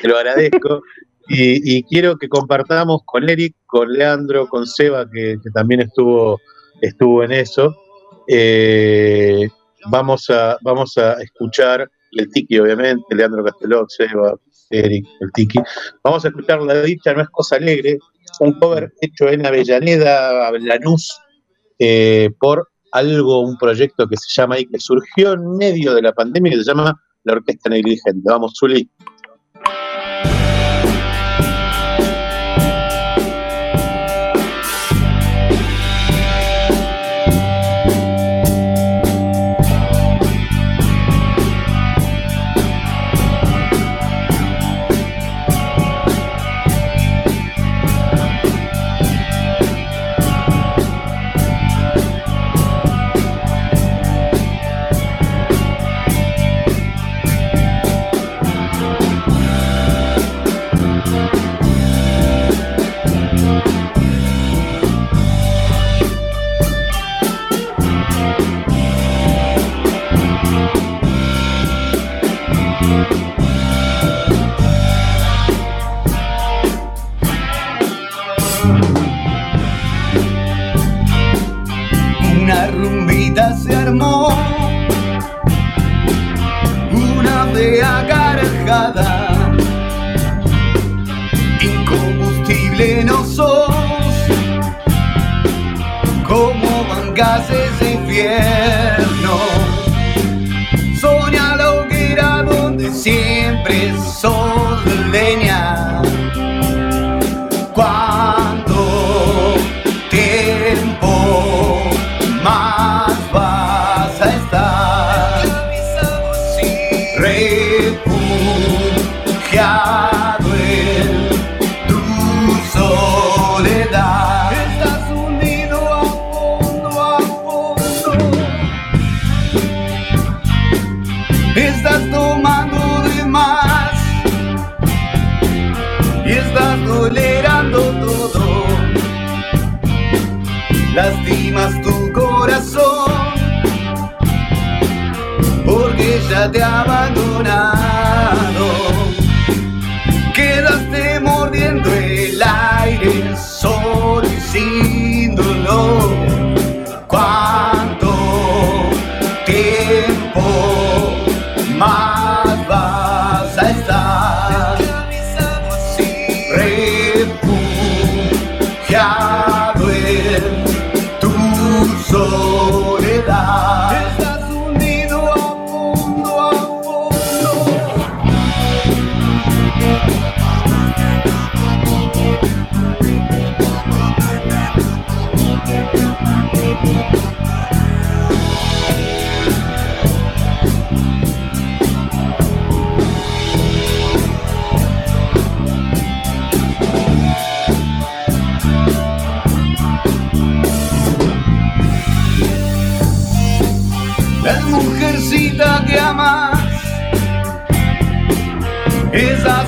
Te lo agradezco. Y, y quiero que compartamos con Eric, con Leandro, con Seba, que, que también estuvo, estuvo en eso. Eh, vamos, a, vamos a escuchar el Tiki, obviamente, Leandro Casteló, Seba, Eric, el Tiki. Vamos a escuchar La Dicha No es Cosa Alegre, un cover hecho en Avellaneda, Lanús, eh, por algo, un proyecto que se llama ahí, que surgió en medio de la pandemia, que se llama La Orquesta Negligente. Vamos, Zuli. Ese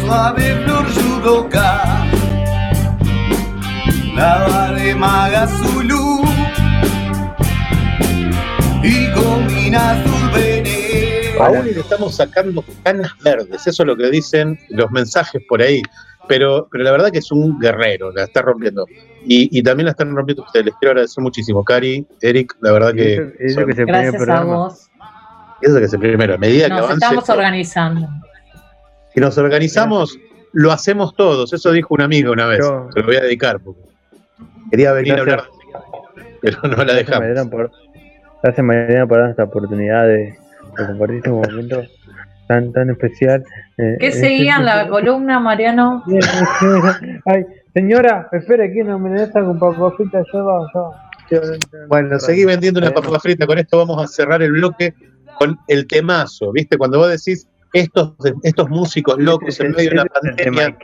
suave flor yudoka, de maga Zulu, y Uli le estamos sacando canas verdes, eso es lo que dicen los mensajes por ahí. Pero, pero la verdad que es un guerrero, la está rompiendo. Y, y también la están rompiendo ustedes. Les quiero agradecer muchísimo, Cari, Eric, la verdad que. Eso- eso que es el primer Gracias a vos. Eso que es el primero. A medida que Nos avance, estamos organizando. Y nos organizamos, lo hacemos todos. Eso dijo un amigo una vez. Yo- Se lo voy a dedicar. Porque quería venir Gracias. a hablar, pero no la dejamos. Por, gracias Mariana por darnos esta oportunidad de, de compartir este momento tan tan especial. eh, ¿Qué seguían este- la columna, Mariano? Ay, señora, espere aquí una milanesa con papas fritas. Bueno, seguí vendiendo una papa frita. Con esto vamos a cerrar el bloque con el temazo. ¿Viste? Cuando vos decís estos, estos músicos locos en medio de una pandemia,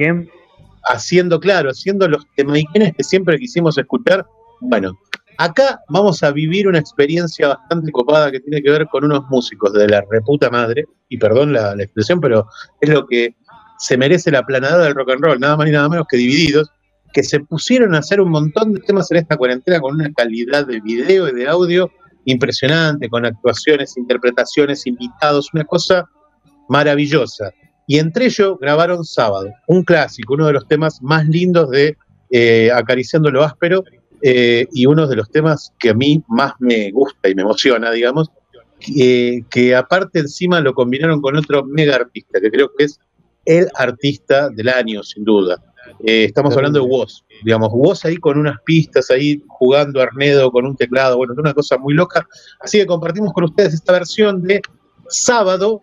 haciendo, claro, haciendo los temaiquenes que siempre quisimos escuchar. Bueno, acá vamos a vivir una experiencia bastante copada que tiene que ver con unos músicos de la reputa madre, y perdón la, la expresión, pero es lo que se merece la planadora del rock and roll, nada más ni nada menos que divididos, que se pusieron a hacer un montón de temas en esta cuarentena con una calidad de video y de audio impresionante, con actuaciones, interpretaciones, invitados, una cosa maravillosa. Y entre ellos grabaron Sábado, un clásico, uno de los temas más lindos de eh, Acariciando lo Áspero eh, y uno de los temas que a mí más me gusta y me emociona, digamos, que, que aparte encima lo combinaron con otro mega artista, que creo que es el artista del año, sin duda. Eh, estamos hablando de Woz, digamos, Woz ahí con unas pistas, ahí jugando Arnedo con un teclado, bueno, una cosa muy loca. Así que compartimos con ustedes esta versión de Sábado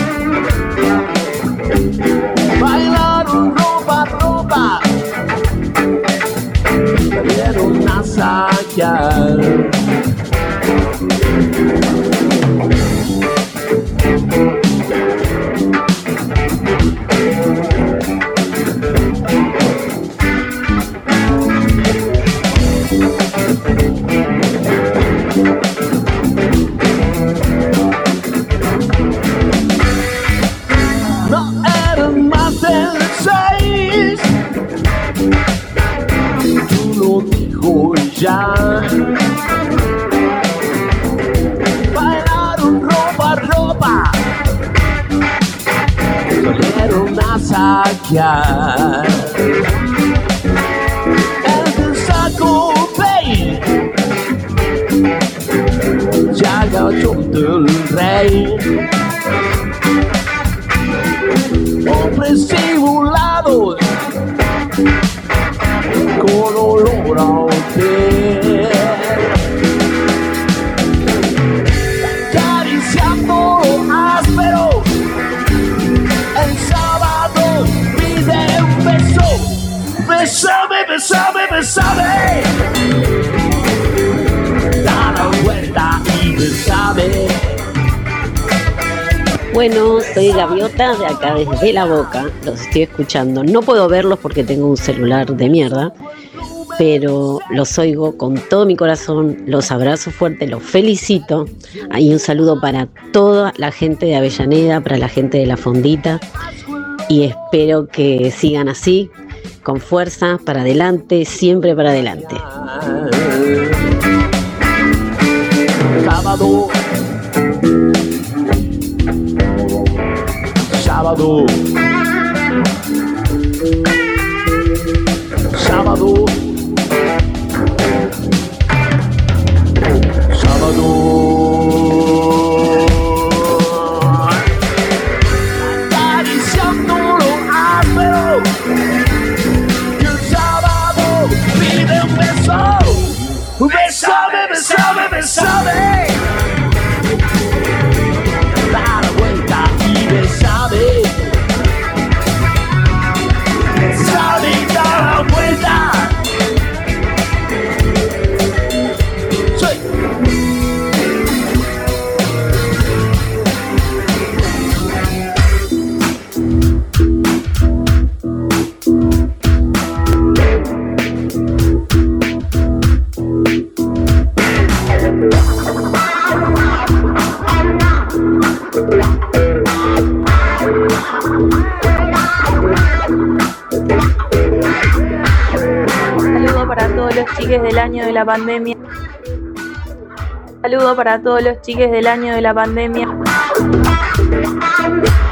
ya. Bailaron ropa, ropa. Salieron a saquear. El saco Bay. Ya gachó del rey. hombres simulados con olor a hotel. Besame, besame, besame. Da la vuelta y besame. Bueno, soy Gaviota de acá desde la boca, los estoy escuchando. No puedo verlos porque tengo un celular de mierda, pero los oigo con todo mi corazón, los abrazo fuerte, los felicito. Hay un saludo para toda la gente de Avellaneda, para la gente de la Fondita y espero que sigan así, con fuerza, para adelante, siempre para adelante. Sábado. Sábado. La pandemia. Saludo para todos los chiques del año de la pandemia.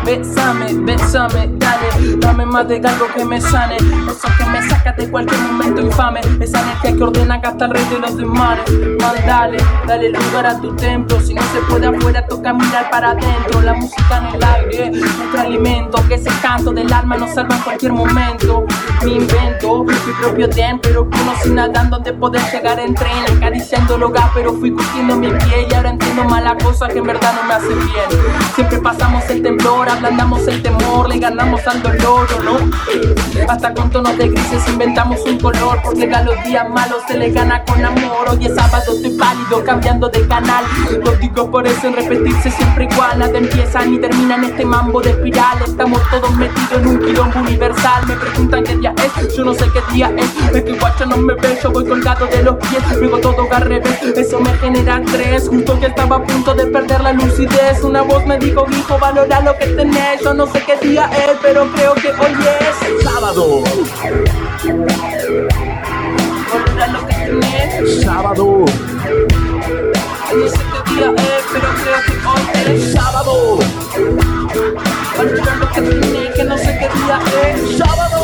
Bésame, bésame, dale, dame más de algo que me sane. Eso que me saca de cualquier momento infame. Esa energía que ordena hasta el rey de los demás. Mandale, dale lugar a tu templo. Si no se puede afuera, toca mirar para adentro. La música en el aire, nuestro alimento. Que ese canto del alma nos salva en cualquier momento. Mi invento, mi propio den, pero conocí nadando donde poder llegar en tren. Acariciando el hogar, pero fui curtiendo mi piel. Y ahora entiendo mala cosa que en verdad no me hace bien. Siempre pasamos el temblor, ablandamos el temor, le ganamos al dolor, ¿o ¿no? Hasta con tonos de grises inventamos un color, porque a los días malos se le gana con amor. Hoy es sábado, estoy pálido, cambiando de canal. Los digo por eso en repetirse siempre igual, nada empieza ni termina en este mambo de espiral. Estamos todos metidos en un quilombo universal. Me preguntan qué día es, yo no sé qué día es. Es que guacho no me ve, yo voy colgado de los pies, luego todo al revés. Eso me genera estrés, justo que estaba a punto de perder la lucidez. Una voz me dijo, hijo, valora lo que tenés. Yo no sé qué día es, pero creo que hoy es sábado. Valora lo que tenés. Sábado. No sé qué día es, pero creo que hoy es sábado. Valora lo que tenés, que no sé qué día es sábado.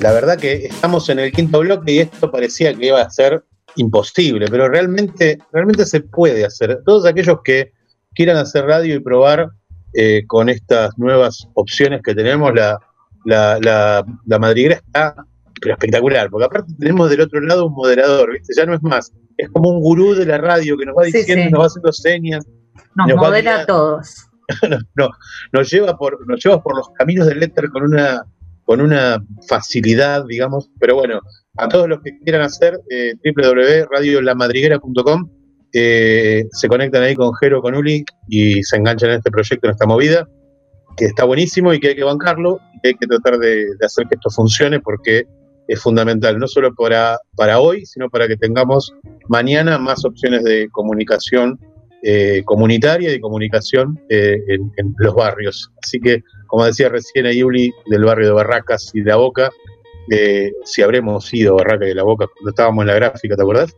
La verdad que estamos en el quinto bloque y esto parecía que iba a ser imposible, pero realmente, realmente se puede hacer. Todos aquellos que quieran hacer radio y probar eh, con estas nuevas opciones que tenemos, la, la, la, la madriguera está pero espectacular, porque aparte tenemos del otro lado un moderador, ¿viste? Ya no es más, es como un gurú de la radio que nos va diciendo, sí. nos va haciendo señas. Nos nos modela a todos. no, nos lleva por, nos lleva por los caminos del éter con una, con una facilidad, digamos. Pero bueno, a todos los que quieran hacer, eh, www.radiolamadriguera.com, eh, se conectan ahí con Jero, con Uli y se enganchan en este proyecto, en esta movida, que está buenísimo y que hay que bancarlo que hay que tratar de, hacer que esto funcione porque es fundamental, no solo para, para hoy, sino para que tengamos mañana más opciones de comunicación eh, comunitaria y de comunicación eh, en, los barrios. Así que, como decía recién a Yuli, del barrio de Barracas y de La Boca, eh, si habremos ido a Barracas y de La Boca cuando estábamos en la gráfica, ¿te acordás?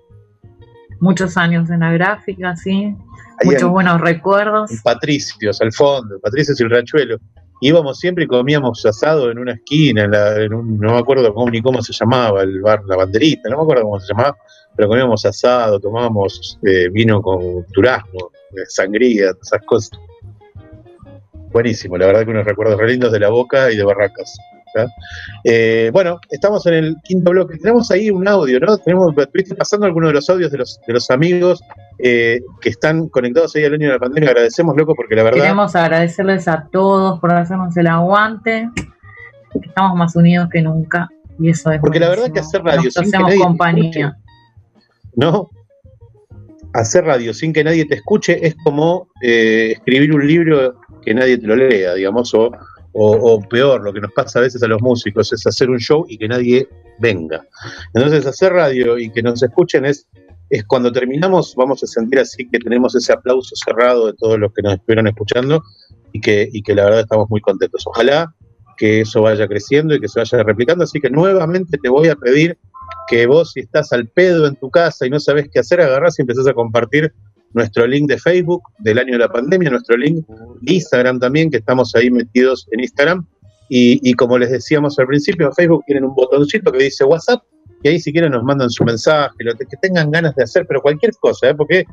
Muchos años en la gráfica, sí. Muchos en- buenos recuerdos. Patricios, al fondo, Patricios y el Rachuelo. Íbamos siempre y comíamos asado en una esquina, en la- en un- no me acuerdo cómo, ni cómo se llamaba, el bar La Banderita, no me acuerdo cómo se llamaba, pero comíamos asado, tomábamos eh, vino con durazno, eh, sangría, esas cosas. Buenísimo, la verdad que unos recuerdos re lindos de la boca y de Barracas. Eh, bueno, estamos en el quinto bloque. Tenemos ahí un audio, ¿no? Tenemos, estuviste pasando algunos de los audios de los, de los amigos eh, que están conectados ahí al año de la pandemia. Agradecemos, loco, porque la verdad. Queremos agradecerles a todos por hacernos el aguante. Estamos más unidos que nunca. Y eso es Porque la verdad buenísimo. que hacer radio Nos sin que nadie compañía. ¿no? Hacer radio sin que nadie te escuche es como eh, escribir un libro que nadie te lo lea, digamos, o, o- o peor, lo que nos pasa a veces a los músicos es hacer un show y que nadie venga. Entonces, hacer radio y que nos escuchen es, es cuando terminamos, vamos a sentir así que tenemos ese aplauso cerrado de todos los que nos estuvieron escuchando y que, y que la verdad estamos muy contentos. Ojalá que eso vaya creciendo y que se vaya replicando. Así que nuevamente te voy a pedir que vos, si estás al pedo en tu casa y no sabes qué hacer, agarrás y empezás a compartir nuestro link de Facebook del año de la pandemia, nuestro link de Instagram también, que estamos ahí metidos en Instagram. Y, y como les decíamos al principio, en Facebook tienen un botoncito que dice WhatsApp, y ahí si quieren nos mandan su mensaje, lo que tengan ganas de hacer, pero cualquier cosa, ¿eh? porque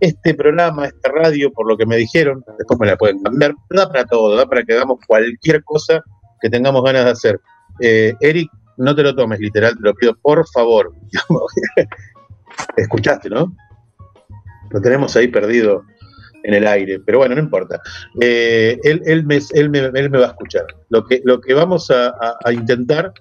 este programa, esta radio, por lo que me dijeron, después me la pueden cambiar, da para todo, da para que hagamos cualquier cosa que tengamos ganas de hacer. Eh, Eric, no te lo tomes literal, te lo pido por favor. Escuchaste, ¿no? Lo tenemos ahí perdido en el aire, pero bueno, no importa. Eh, él, él me, él, me, él me va a escuchar. Lo que, lo que vamos a, intentar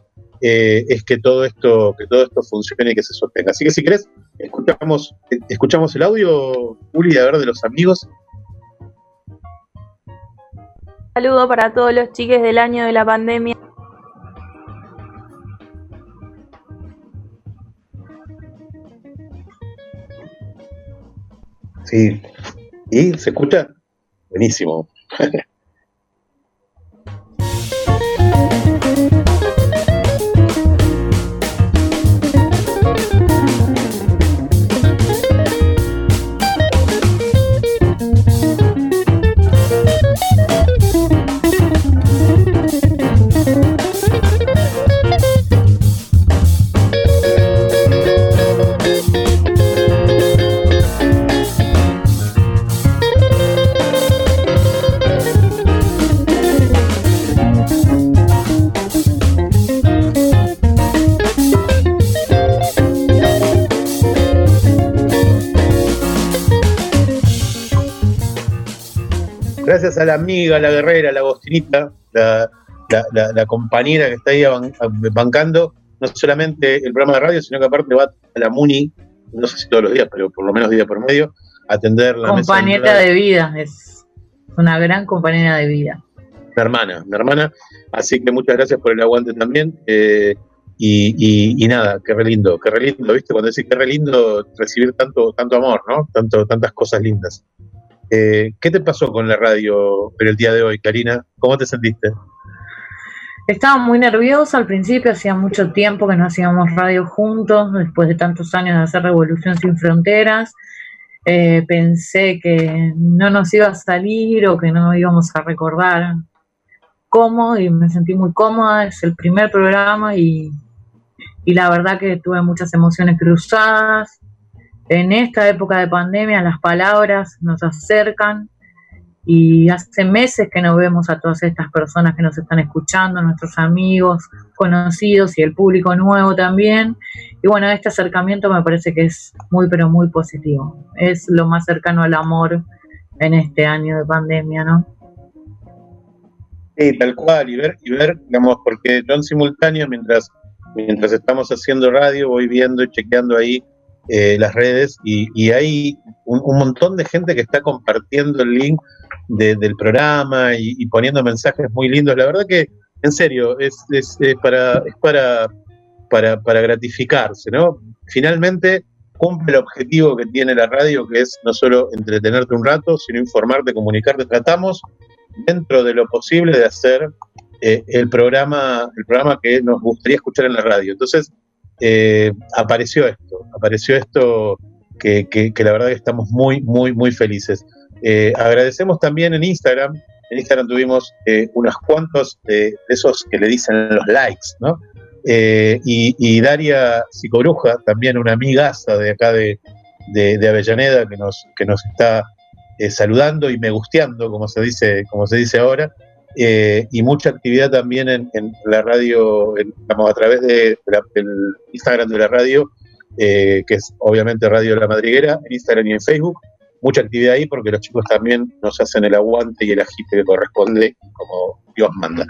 eh, es que todo esto que todo esto funcione y que se sostenga. Así que si querés, escuchamos, escuchamos el audio, Uli, a ver, de los amigos. Saludo para todos los chiques del año de la pandemia. Sí. ¿Y se escucha? Buenísimo. amiga, la guerrera, la agostinita, la, la- la- la compañera que está ahí ban- bancando, no solamente el programa de radio, sino que aparte va a la MUNI, no sé si todos los días, pero por lo menos día por medio, a atender la mesa Compañera de vida. Es una gran compañera de vida. mi hermana, mi hermana. Así que muchas gracias por el aguante también. eh, y, y- y nada, qué re lindo, qué re lindo, ¿viste? Cuando decís qué re lindo recibir tanto, tanto amor, ¿no? Tanto, tantas cosas lindas. Eh, ¿Qué te pasó con la radio en el día de hoy, Karina? ¿Cómo te sentiste? Estaba muy nerviosa al principio, hacía mucho tiempo que no hacíamos radio juntos, después de tantos años de hacer Revolución Sin Fronteras. Eh, pensé que no nos iba a salir o que no íbamos a recordar cómodo y me sentí muy cómoda. Es el primer programa y, y la verdad que tuve muchas emociones cruzadas. En esta época de pandemia las palabras nos acercan y hace meses que no vemos a todas estas personas que nos están escuchando, nuestros amigos, conocidos y el público nuevo también. Y bueno, este acercamiento me parece que es muy, pero muy positivo. Es lo más cercano al amor en este año de pandemia, ¿no? Sí, tal cual, y ver, y ver, digamos, porque yo en simultáneo, mientras, mientras estamos haciendo radio, voy viendo y chequeando ahí eh, las redes y, hay un, montón de gente que está compartiendo el link de- del programa y, y poniendo mensajes muy lindos. La verdad que, en serio, es, es, eh, para, es para, para, para gratificarse, ¿no? Finalmente cumple el objetivo que tiene la radio, que es no solo entretenerte un rato, sino informarte, comunicarte. Tratamos dentro de lo posible de hacer eh, el programa, el programa que nos gustaría escuchar en la radio. Entonces, eh, apareció esto, apareció esto que, la verdad que estamos muy, muy, muy felices. Eh, agradecemos también en Instagram, en Instagram tuvimos eh, unos cuantos de, esos que le dicen los likes, ¿no? Y, Daria Psicobruja, también una amigaza de acá de, de- Avellaneda que nos, que nos está saludando y me gusteando, como se dice, como se dice ahora, eh, y mucha actividad también en, en la radio, en- digamos, a través de la- Instagram de la radio, eh, que es obviamente Radio La Madriguera, en Instagram y en Facebook. Mucha actividad ahí porque los chicos también nos hacen el aguante y el agite que corresponde, como Dios manda.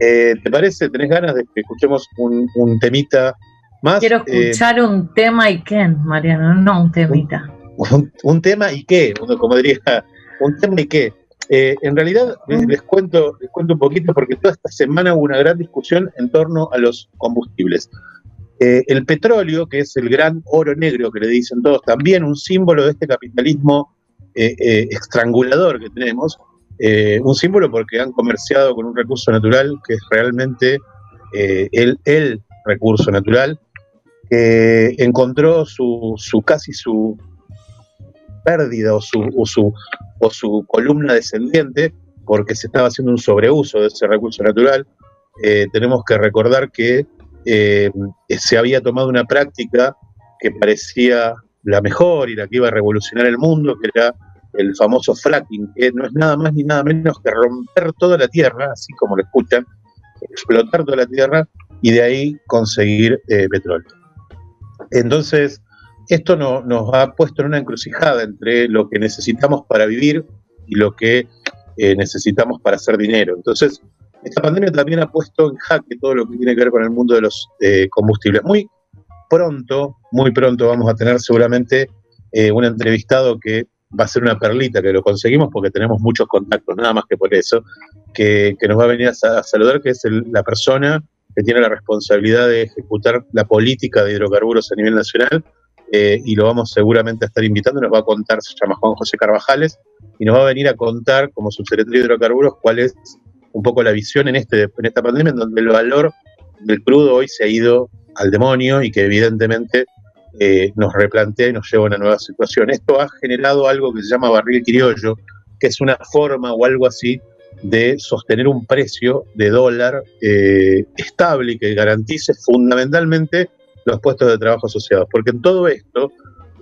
Eh, ¿Te parece? ¿Tenés ganas de que escuchemos un, un temita más? Quiero Eh, escuchar un tema y quién, Mariano, no un temita. un, un tema y qué, como diría, un tema y qué. Eh, en realidad les, les cuento, les cuento un poquito porque toda esta semana hubo una gran discusión en torno a los combustibles. Eh, el petróleo, que es el gran oro negro que le dicen todos, también un símbolo de este capitalismo eh, eh, estrangulador que tenemos, eh, un símbolo porque han comerciado con un recurso natural que es realmente eh, el, el recurso natural, que encontró su, su casi su pérdida o su, o su, o su columna descendiente porque se estaba haciendo un sobreuso de ese recurso natural. Eh, tenemos que recordar que eh, se había tomado una práctica que parecía la mejor y la que iba a revolucionar el mundo, que era el famoso fracking, que no es nada más ni nada menos que romper toda la tierra, así como lo escuchan, explotar toda la tierra y de ahí conseguir eh, petróleo. Entonces, esto no- nos ha puesto en una encrucijada entre lo que necesitamos para vivir y lo que eh, necesitamos para hacer dinero. Entonces, esta pandemia también ha puesto en jaque todo lo que tiene que ver con el mundo de los eh, combustibles. Muy pronto, muy pronto vamos a tener seguramente eh, un entrevistado que va a ser una perlita, que lo conseguimos porque tenemos muchos contactos, nada más que por eso, que, nos va a venir a, a saludar, que es el- la persona que tiene la responsabilidad de ejecutar la política de hidrocarburos a nivel nacional, eh, y lo vamos seguramente a estar invitando, nos va a contar, se llama Juan José Carvajales, y nos va a venir a contar como subsecretario de hidrocarburos cuál es un poco la visión en, este, en esta pandemia, en donde el valor del crudo hoy se ha ido al demonio y que evidentemente eh, nos replantea y nos lleva a una nueva situación. Esto ha generado algo que se llama barril criollo, que es una forma o algo así de sostener un precio de dólar eh, estable y que garantice fundamentalmente los puestos de trabajo asociados. Porque en todo esto,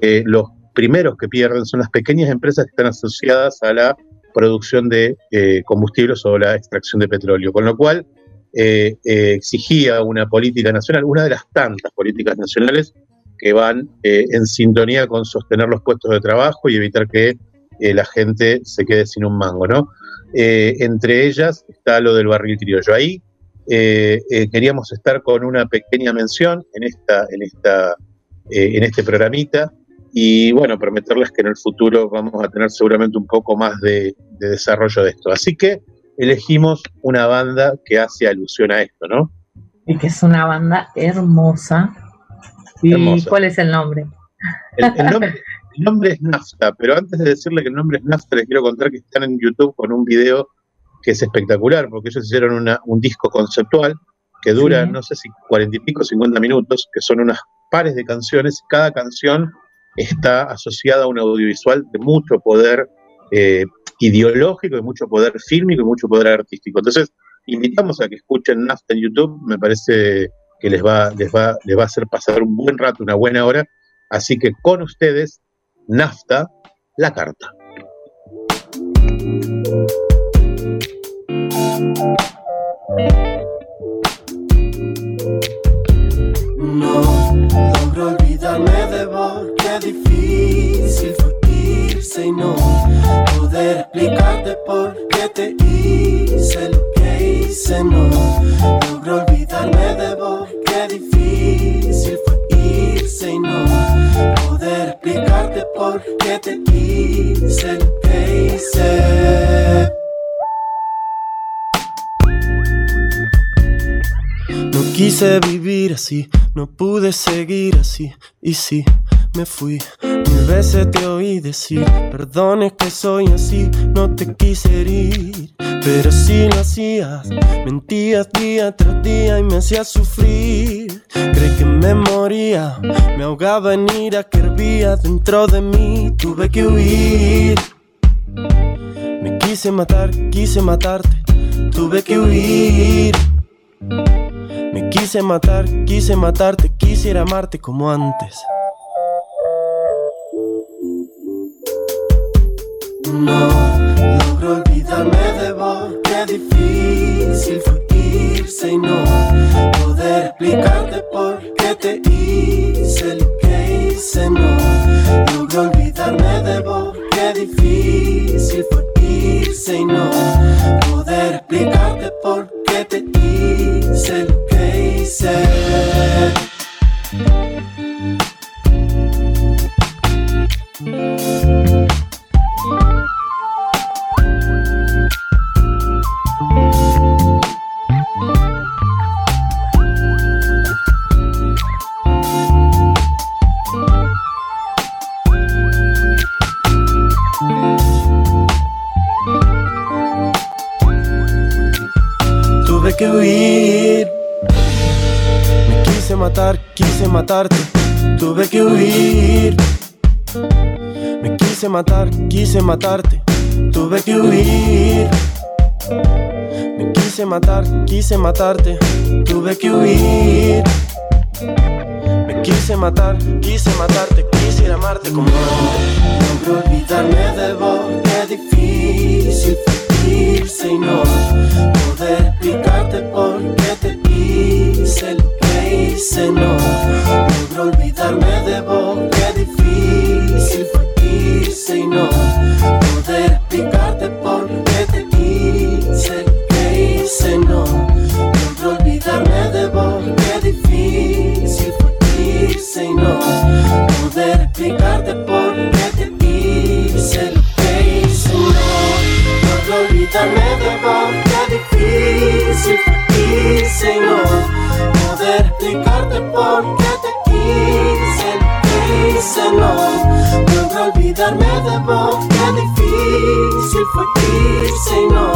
eh, los primeros que pierden son las pequeñas empresas que están asociadas a la producción de eh, combustibles o la extracción de petróleo. Con lo cual, eh, eh, exigía una política nacional, una de las tantas políticas nacionales que van en sintonía con sostener los puestos de trabajo y evitar que la gente se quede sin un mango, ¿no? Entre ellas está lo del barril criollo. Ahí eh, eh, queríamos estar con una pequeña mención en esta, en esta, eh, en este programita y bueno, prometerles que en el futuro vamos a tener seguramente un poco más de, de desarrollo de esto. Así que elegimos una banda que hace alusión a esto, ¿no? Y que es una banda hermosa. ¿Y Hermosa. cuál es el nombre? El, el nombre, el nombre es Nafta, pero antes de decirle que el nombre es Nafta, les quiero contar que están en YouTube con un video que es espectacular, porque ellos hicieron una- un disco conceptual que dura, Sí. no sé si cuarenta y pico, 50 minutos, que son unas pares de canciones. Cada canción está asociada a un audiovisual de mucho poder eh, ideológico, de mucho poder fílmico y mucho poder artístico. Entonces, invitamos a que escuchen Nafta en YouTube, me parece que les va, les va, les va a hacer pasar un buen rato, una buena hora. Así que con ustedes, Nafta, la carta. No logro olvidarme de vos, qué difícil fue irse y no poder explicarte por qué te hice lo que hice. No logro olvidarme de vos, qué difícil fue irse y no poder explicarte por qué te hice lo que hice. No quise vivir así, no pude seguir así, y sí, me fui. Mil veces te oí decir, perdones que soy así, no te quise herir. Pero si lo hacías, mentías día tras día y me hacías sufrir. Creí que me moría, me ahogaba en ira que hervía dentro de mí, tuve que huir. Me quise matar, quise matarte, tuve que huir. Me quise matar, quise matarte, quisiera amarte como antes. No logro olvidarme de vos, qué difícil fue irse y no poder explicarte por qué te hice lo que hice. No logro olvidarme de vos, qué difícil fue irse y no poder explicarte por qué te hice lo que hice. Me quise matar, quise matarte. Tuve que huir. Me quise matar, quise matarte. Tuve que huir. Me quise matar, quise matarte. Tuve que huir. Me quise matar, quise matarte. Quisiera amarte como antes. Logro olvidarme de vos, qué difícil fue y no poder explicarte por qué te hice lo que hice. No logro olvidarme de vos, qué difícil fue irse y no poder explicarte por qué te hice lo que hice. No logro olvidarme de vos, qué difícil fue irse y no poder explicarte por qué te hice lo que logro olvidarme de vos, qué difícil fue y no poder explicarte por qué te que hice. No logro olvidarme de vos, qué difícil fue y no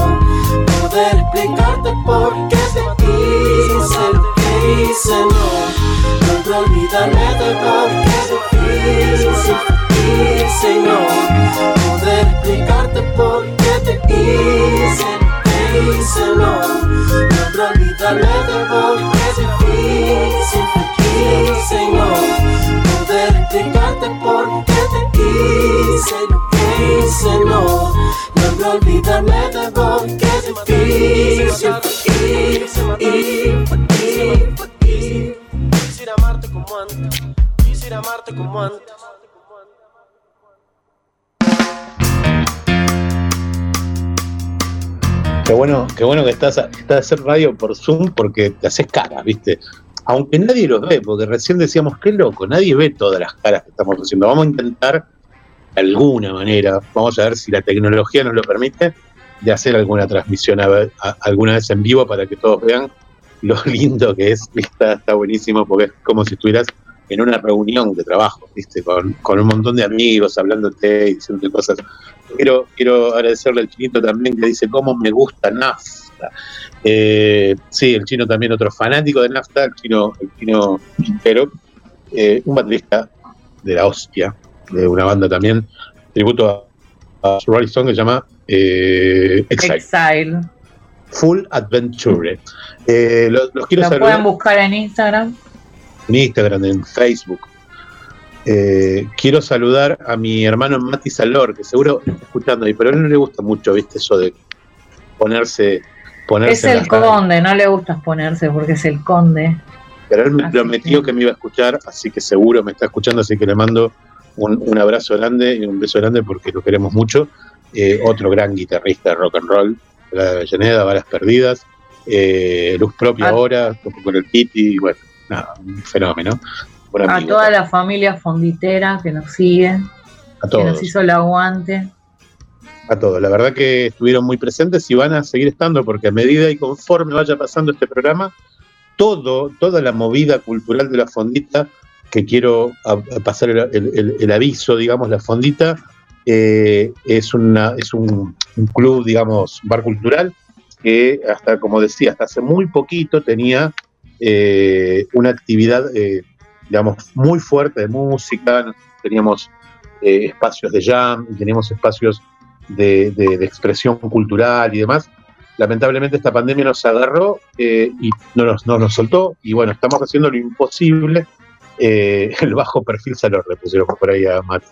poder explicarte por qué te que hice. No logro olvidarme de vos, qué difícil fue y no poder explicarte por qué te lo que hice. No logro olvidarme de vos, qué difícil fue irse y no poder explicarte por qué te lo que hice. No logro olvidarme de vos, qué difícil fue irse y Quisiera amarte como antes, quisiera amarte como antes. Qué bueno, qué bueno que estás, estás a hacer radio por Zoom porque te haces caras, ¿viste? Aunque nadie los ve, porque recién decíamos, qué loco, nadie ve todas las caras que estamos haciendo. Vamos a intentar, de alguna manera, vamos a ver si la tecnología nos lo permite, de hacer alguna transmisión a ver- a- alguna vez en vivo para que todos vean lo lindo que es. Está, está buenísimo porque es como si estuvieras en una reunión de trabajo, ¿viste? Con, con un montón de amigos hablándote y diciéndote cosas. Quiero, quiero agradecerle al chinito también que dice cómo me gusta nafta. Eh, sí, el chino también otro fanático de nafta, el chino, el chino Quintero, eh, un baterista de la hostia, de una banda también, tributo a, a Rolling Stone que se llama eh, Exile. Exile. Full Adventure. Eh, los, los quiero Lo saludar pueden buscar en Instagram. En Instagram, en Facebook. Eh, quiero saludar a mi hermano Mati Salor, que seguro está escuchando ahí, pero a él no le gusta mucho, viste, eso de ponerse, ponerse Es el conde, no le gusta ponerse porque es el conde. Pero él me prometió que me iba a escuchar, así que seguro me está escuchando, así que le mando un, un abrazo grande y un beso grande porque lo queremos mucho. Eh, otro gran guitarrista de rock and roll, la de Avellaneda, Balas Perdidas, eh, Luz Propia Ah. ahora, con el Piti, y bueno, nada, un fenómeno. Un A toda la familia fonditera que nos sigue, a que todos. nos hizo el aguante. a todos. La verdad que estuvieron muy presentes y van a seguir estando porque a medida y conforme vaya pasando este programa, todo, toda la movida cultural de la fondita, que quiero a- a pasar el, el- el- el aviso, digamos, la fondita eh, es, una, es un, un club, digamos, bar cultural que hasta, como decía, hasta hace muy poquito tenía eh, una actividad, eh, digamos, muy fuerte de música, teníamos eh, espacios de jam, teníamos espacios de, expresión cultural y demás. Lamentablemente esta pandemia nos agarró y no nos, no nos soltó y bueno, estamos haciendo lo imposible. el bajo perfil salor le pusieron por ahí a Mati.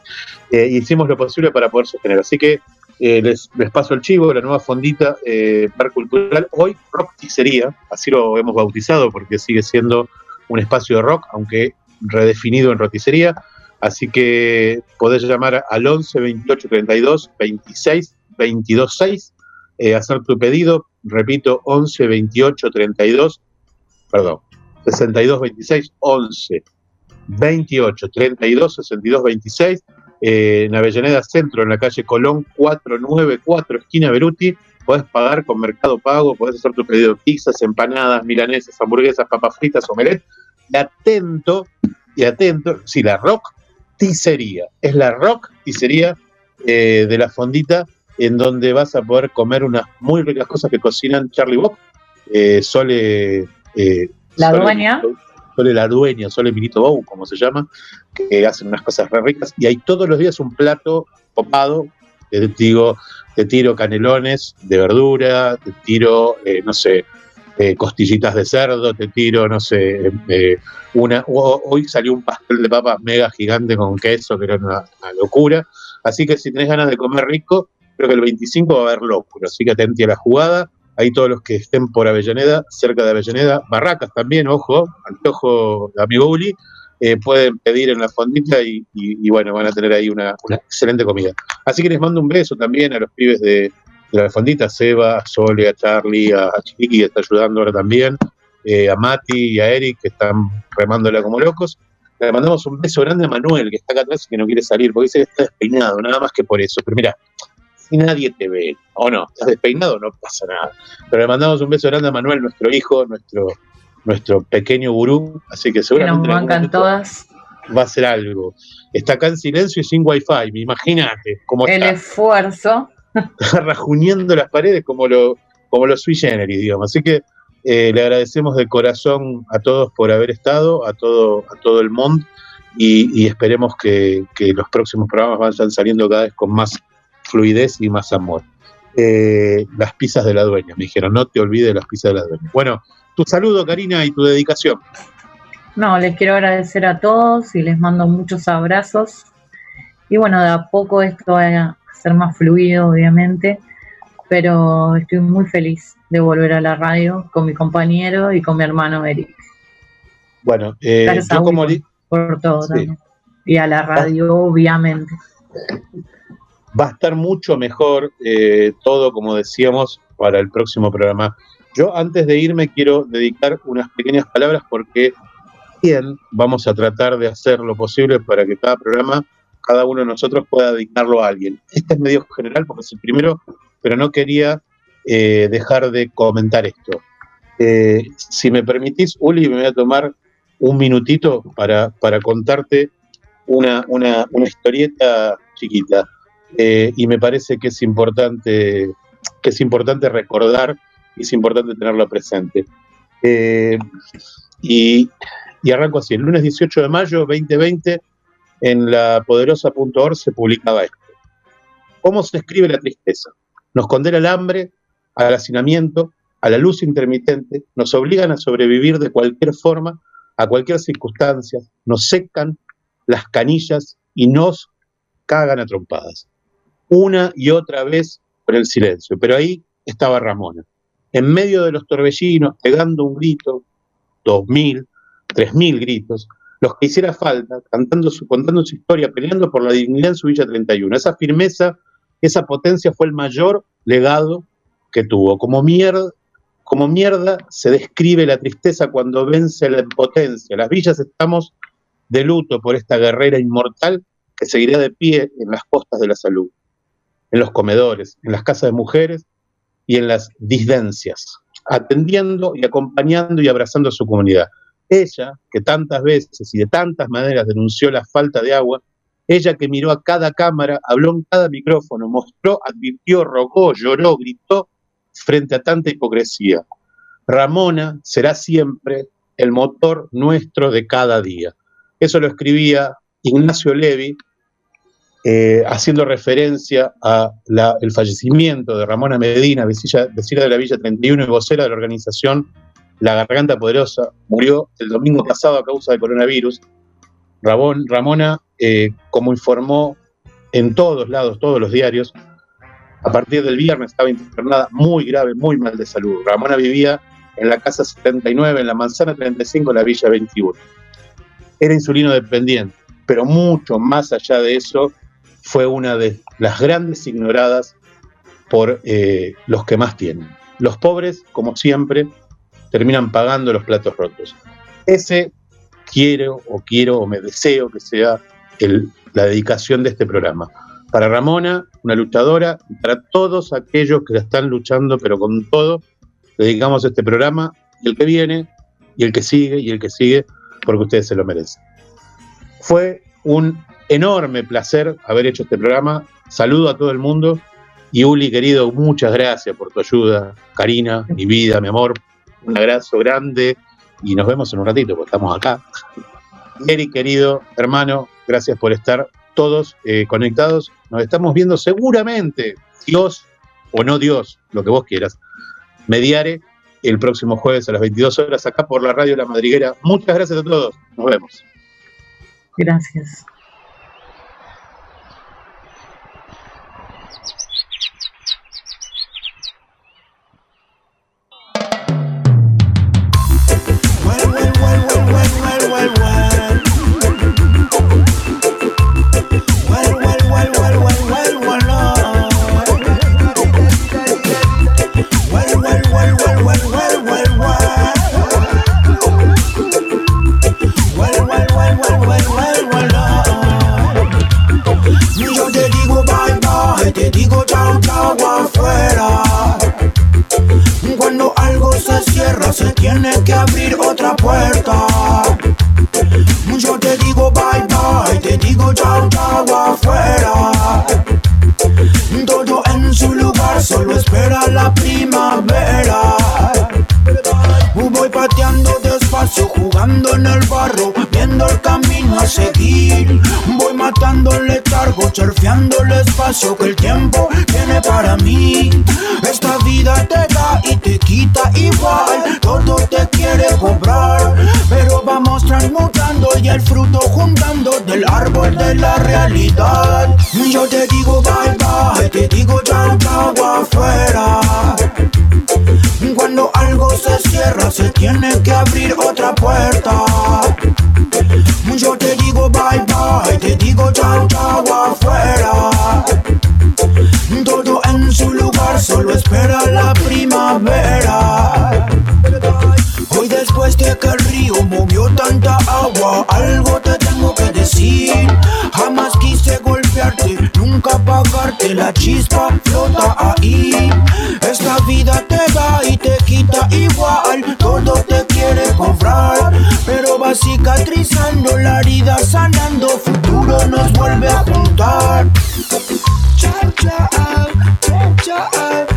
Hicimos lo posible para poder sostener. Así que eh, les, les paso el chivo, la nueva fondita eh, Bar Cultural. Hoy Rock Ticería, así lo hemos bautizado porque sigue siendo un espacio de rock, aunque redefinido en roticería. Así que podés llamar al 11 28 32 26 22 6, eh, hacer tu pedido. Repito, 11 28 32, perdón, 62 26 11 28 32 62 26 eh, en Avellaneda Centro, en la calle Colón 494, esquina Beruti. Podés pagar con Mercado Pago, podés hacer tu pedido de pizzas, empanadas, milanesas, hamburguesas, papas fritas, omelette. Y atento, y atento, si la rock ticería, es la rock ticería eh, de la fondita, en donde vas a poder comer unas muy ricas cosas que cocinan Charlie Bob, eh, Sole. eh, La Sole- dueña. Sole la dueña, Sole Milito Bow, como se llama, que hacen unas cosas re ricas. Y hay todos los días un plato copado, que te digo, te tiro canelones de verdura, te tiro, eh, no sé, eh, costillitas de cerdo, te tiro, no sé, eh, una. ho- Hoy salió un pastel de papas mega gigante con queso, que era una, una locura. Así que si tenés ganas de comer rico, creo que el 25 va a haber locura. Así que atenti a la jugada. Ahí todos los que estén por Avellaneda, cerca de Avellaneda, Barracas también, ojo, antojo de amigo Uli, eh, pueden pedir en la fondita y, y- y bueno, van a tener ahí una, una excelente comida. Así que les mando un beso también a los pibes de, de la fondita, a Seba, a Sole, a Charlie, a, a Chiqui, que está ayudando ahora también, eh, a Mati y a Eric, que están remándola como locos. Le mandamos un beso grande a Manuel, que está acá atrás y que no quiere salir, porque dice que está despeinado, nada más que por eso. Pero mira, si nadie te ve, o no, estás despeinado, no pasa nada. Pero le mandamos un beso grande a Manuel, nuestro hijo, nuestro, nuestro pequeño gurú, así que nos seguramente en algún bancan todas. va a hacer algo. Está acá en silencio y sin wifi, imagínate cómo El está, esfuerzo. está rajuñando las paredes como lo, como los sui generis, digamos. Así que eh, le agradecemos de corazón a todos por haber estado, a todo, a todo el mundo, y, y esperemos que, que los próximos programas vayan saliendo cada vez con más fluidez y más amor. Eh, las pizzas de la dueña, me dijeron, no te olvides de las pizzas de la dueña. Bueno, tu saludo, Karina, y tu dedicación. No, les quiero agradecer a todos y les mando muchos abrazos. Y bueno, de a poco esto va a ser más fluido, obviamente, pero estoy muy feliz de volver a la radio con mi compañero y con mi hermano Eric. Bueno, eh, Gracias a yo como por todo Sí. también. Y a la radio, obviamente. Va a estar mucho mejor eh, todo, como decíamos, para el próximo programa. Yo antes de irme quiero dedicar unas pequeñas palabras porque bien vamos a tratar de hacer lo posible para que cada programa, cada uno de nosotros pueda dedicarlo a alguien. Este es medio general porque es el primero, pero no quería eh, dejar de comentar esto. Eh, si me permitís, Uli, me voy a tomar un minutito para, para contarte una, una, una historieta chiquita. Eh, y me parece que es importante que es importante recordar y es importante tenerlo presente. Eh, y, arranco así, el lunes 18 de mayo 2020 en la poderosa.org se publicaba esto. ¿Cómo se escribe la tristeza? Nos condena al hambre, al hacinamiento, a la luz intermitente, nos obligan a sobrevivir de cualquier forma, a cualquier circunstancia, nos secan las canillas y nos cagan a trompadas. Una y otra vez con el silencio. Pero ahí estaba Ramona, en medio de los torbellinos, pegando un grito, dos mil, tres mil gritos, los que hiciera falta, cantando su, contando su historia, peleando por la dignidad en su Villa 31. Esa firmeza, esa potencia fue el mayor legado que tuvo. Como mierda, como mierda se describe la tristeza cuando vence la impotencia. Las villas estamos de luto por esta guerrera inmortal que seguirá de pie en las costas de la salud, en los comedores, en las casas de mujeres y en las disdencias, atendiendo y acompañando y abrazando a su comunidad. Ella, que tantas veces y de tantas maneras denunció la falta de agua, ella que miró a cada cámara, habló en cada micrófono, mostró, advirtió, rogó, lloró, gritó frente a tanta hipocresía. Ramona será siempre el motor nuestro de cada día. Eso lo escribía Ignacio Levi, eh, haciendo referencia al fallecimiento de Ramona Medina, vecina, vecina de la Villa 31 y vocera de la organización La Garganta Poderosa. Murió el domingo pasado a causa del coronavirus. Ramona, eh, como informó en todos lados, todos los diarios, a partir del viernes estaba internada muy grave, muy mal de salud. Ramona vivía en la casa 79, en la manzana 35, en la villa 21. Era insulino dependiente, pero mucho más allá de eso, fue una de las grandes ignoradas por eh, los que más tienen. Los pobres, como siempre, terminan pagando los platos rotos. Ese quiero o quiero o me deseo que sea la dedicación de este programa para Ramona, una luchadora, y para todos aquellos que la están luchando, pero con todo, dedicamos este programa, y el que viene, y el que sigue, y el que sigue, porque ustedes se lo merecen. Fue un enorme placer haber hecho este programa. Saludo a todo el mundo. Y Uli, querido, muchas gracias por tu ayuda. Karina, mi vida, mi amor, un abrazo grande y nos vemos en un ratito, porque estamos acá. Eric, querido hermano, gracias por estar todos eh, conectados. Nos estamos viendo seguramente, Dios o no Dios, lo que vos quieras. Mediare el próximo jueves a las 22 horas acá por la radio La Madriguera. Muchas gracias a todos. Nos vemos. Gracias. Te digo chao chao afuera. Cuando algo se cierra, se tiene que abrir otra puerta. Yo te digo bye bye, te digo chao chao afuera. Todo en su lugar, solo espera la primavera. Voy pateando jugando en el barro, viendo el camino a seguir. Voy matando el letargo, surfeando el espacio que el tiempo tiene para mí. Esta vida te da y te quita igual, todo te quiere cobrar. Pero vamos transmutando y el fruto juntando del árbol de la realidad. Yo te digo bye bye, te digo chao chao afuera. Cuando algo se cierra, se tiene que abrir otra puerta. Yo te digo bye bye, te digo chao chao afuera. Todo en su lugar, solo espera la primavera. Hoy después de que el río movió tanta agua, algo te tengo que decir. Jamás quise golpearte, nunca pagarte, la chispa flota ahí. Esta vida te da y te quita igual, todo te quiere cobrar. Pero va cicatrizando la herida, sanando. Futuro nos vuelve a juntar. Cha, cha, ah, cha, cha.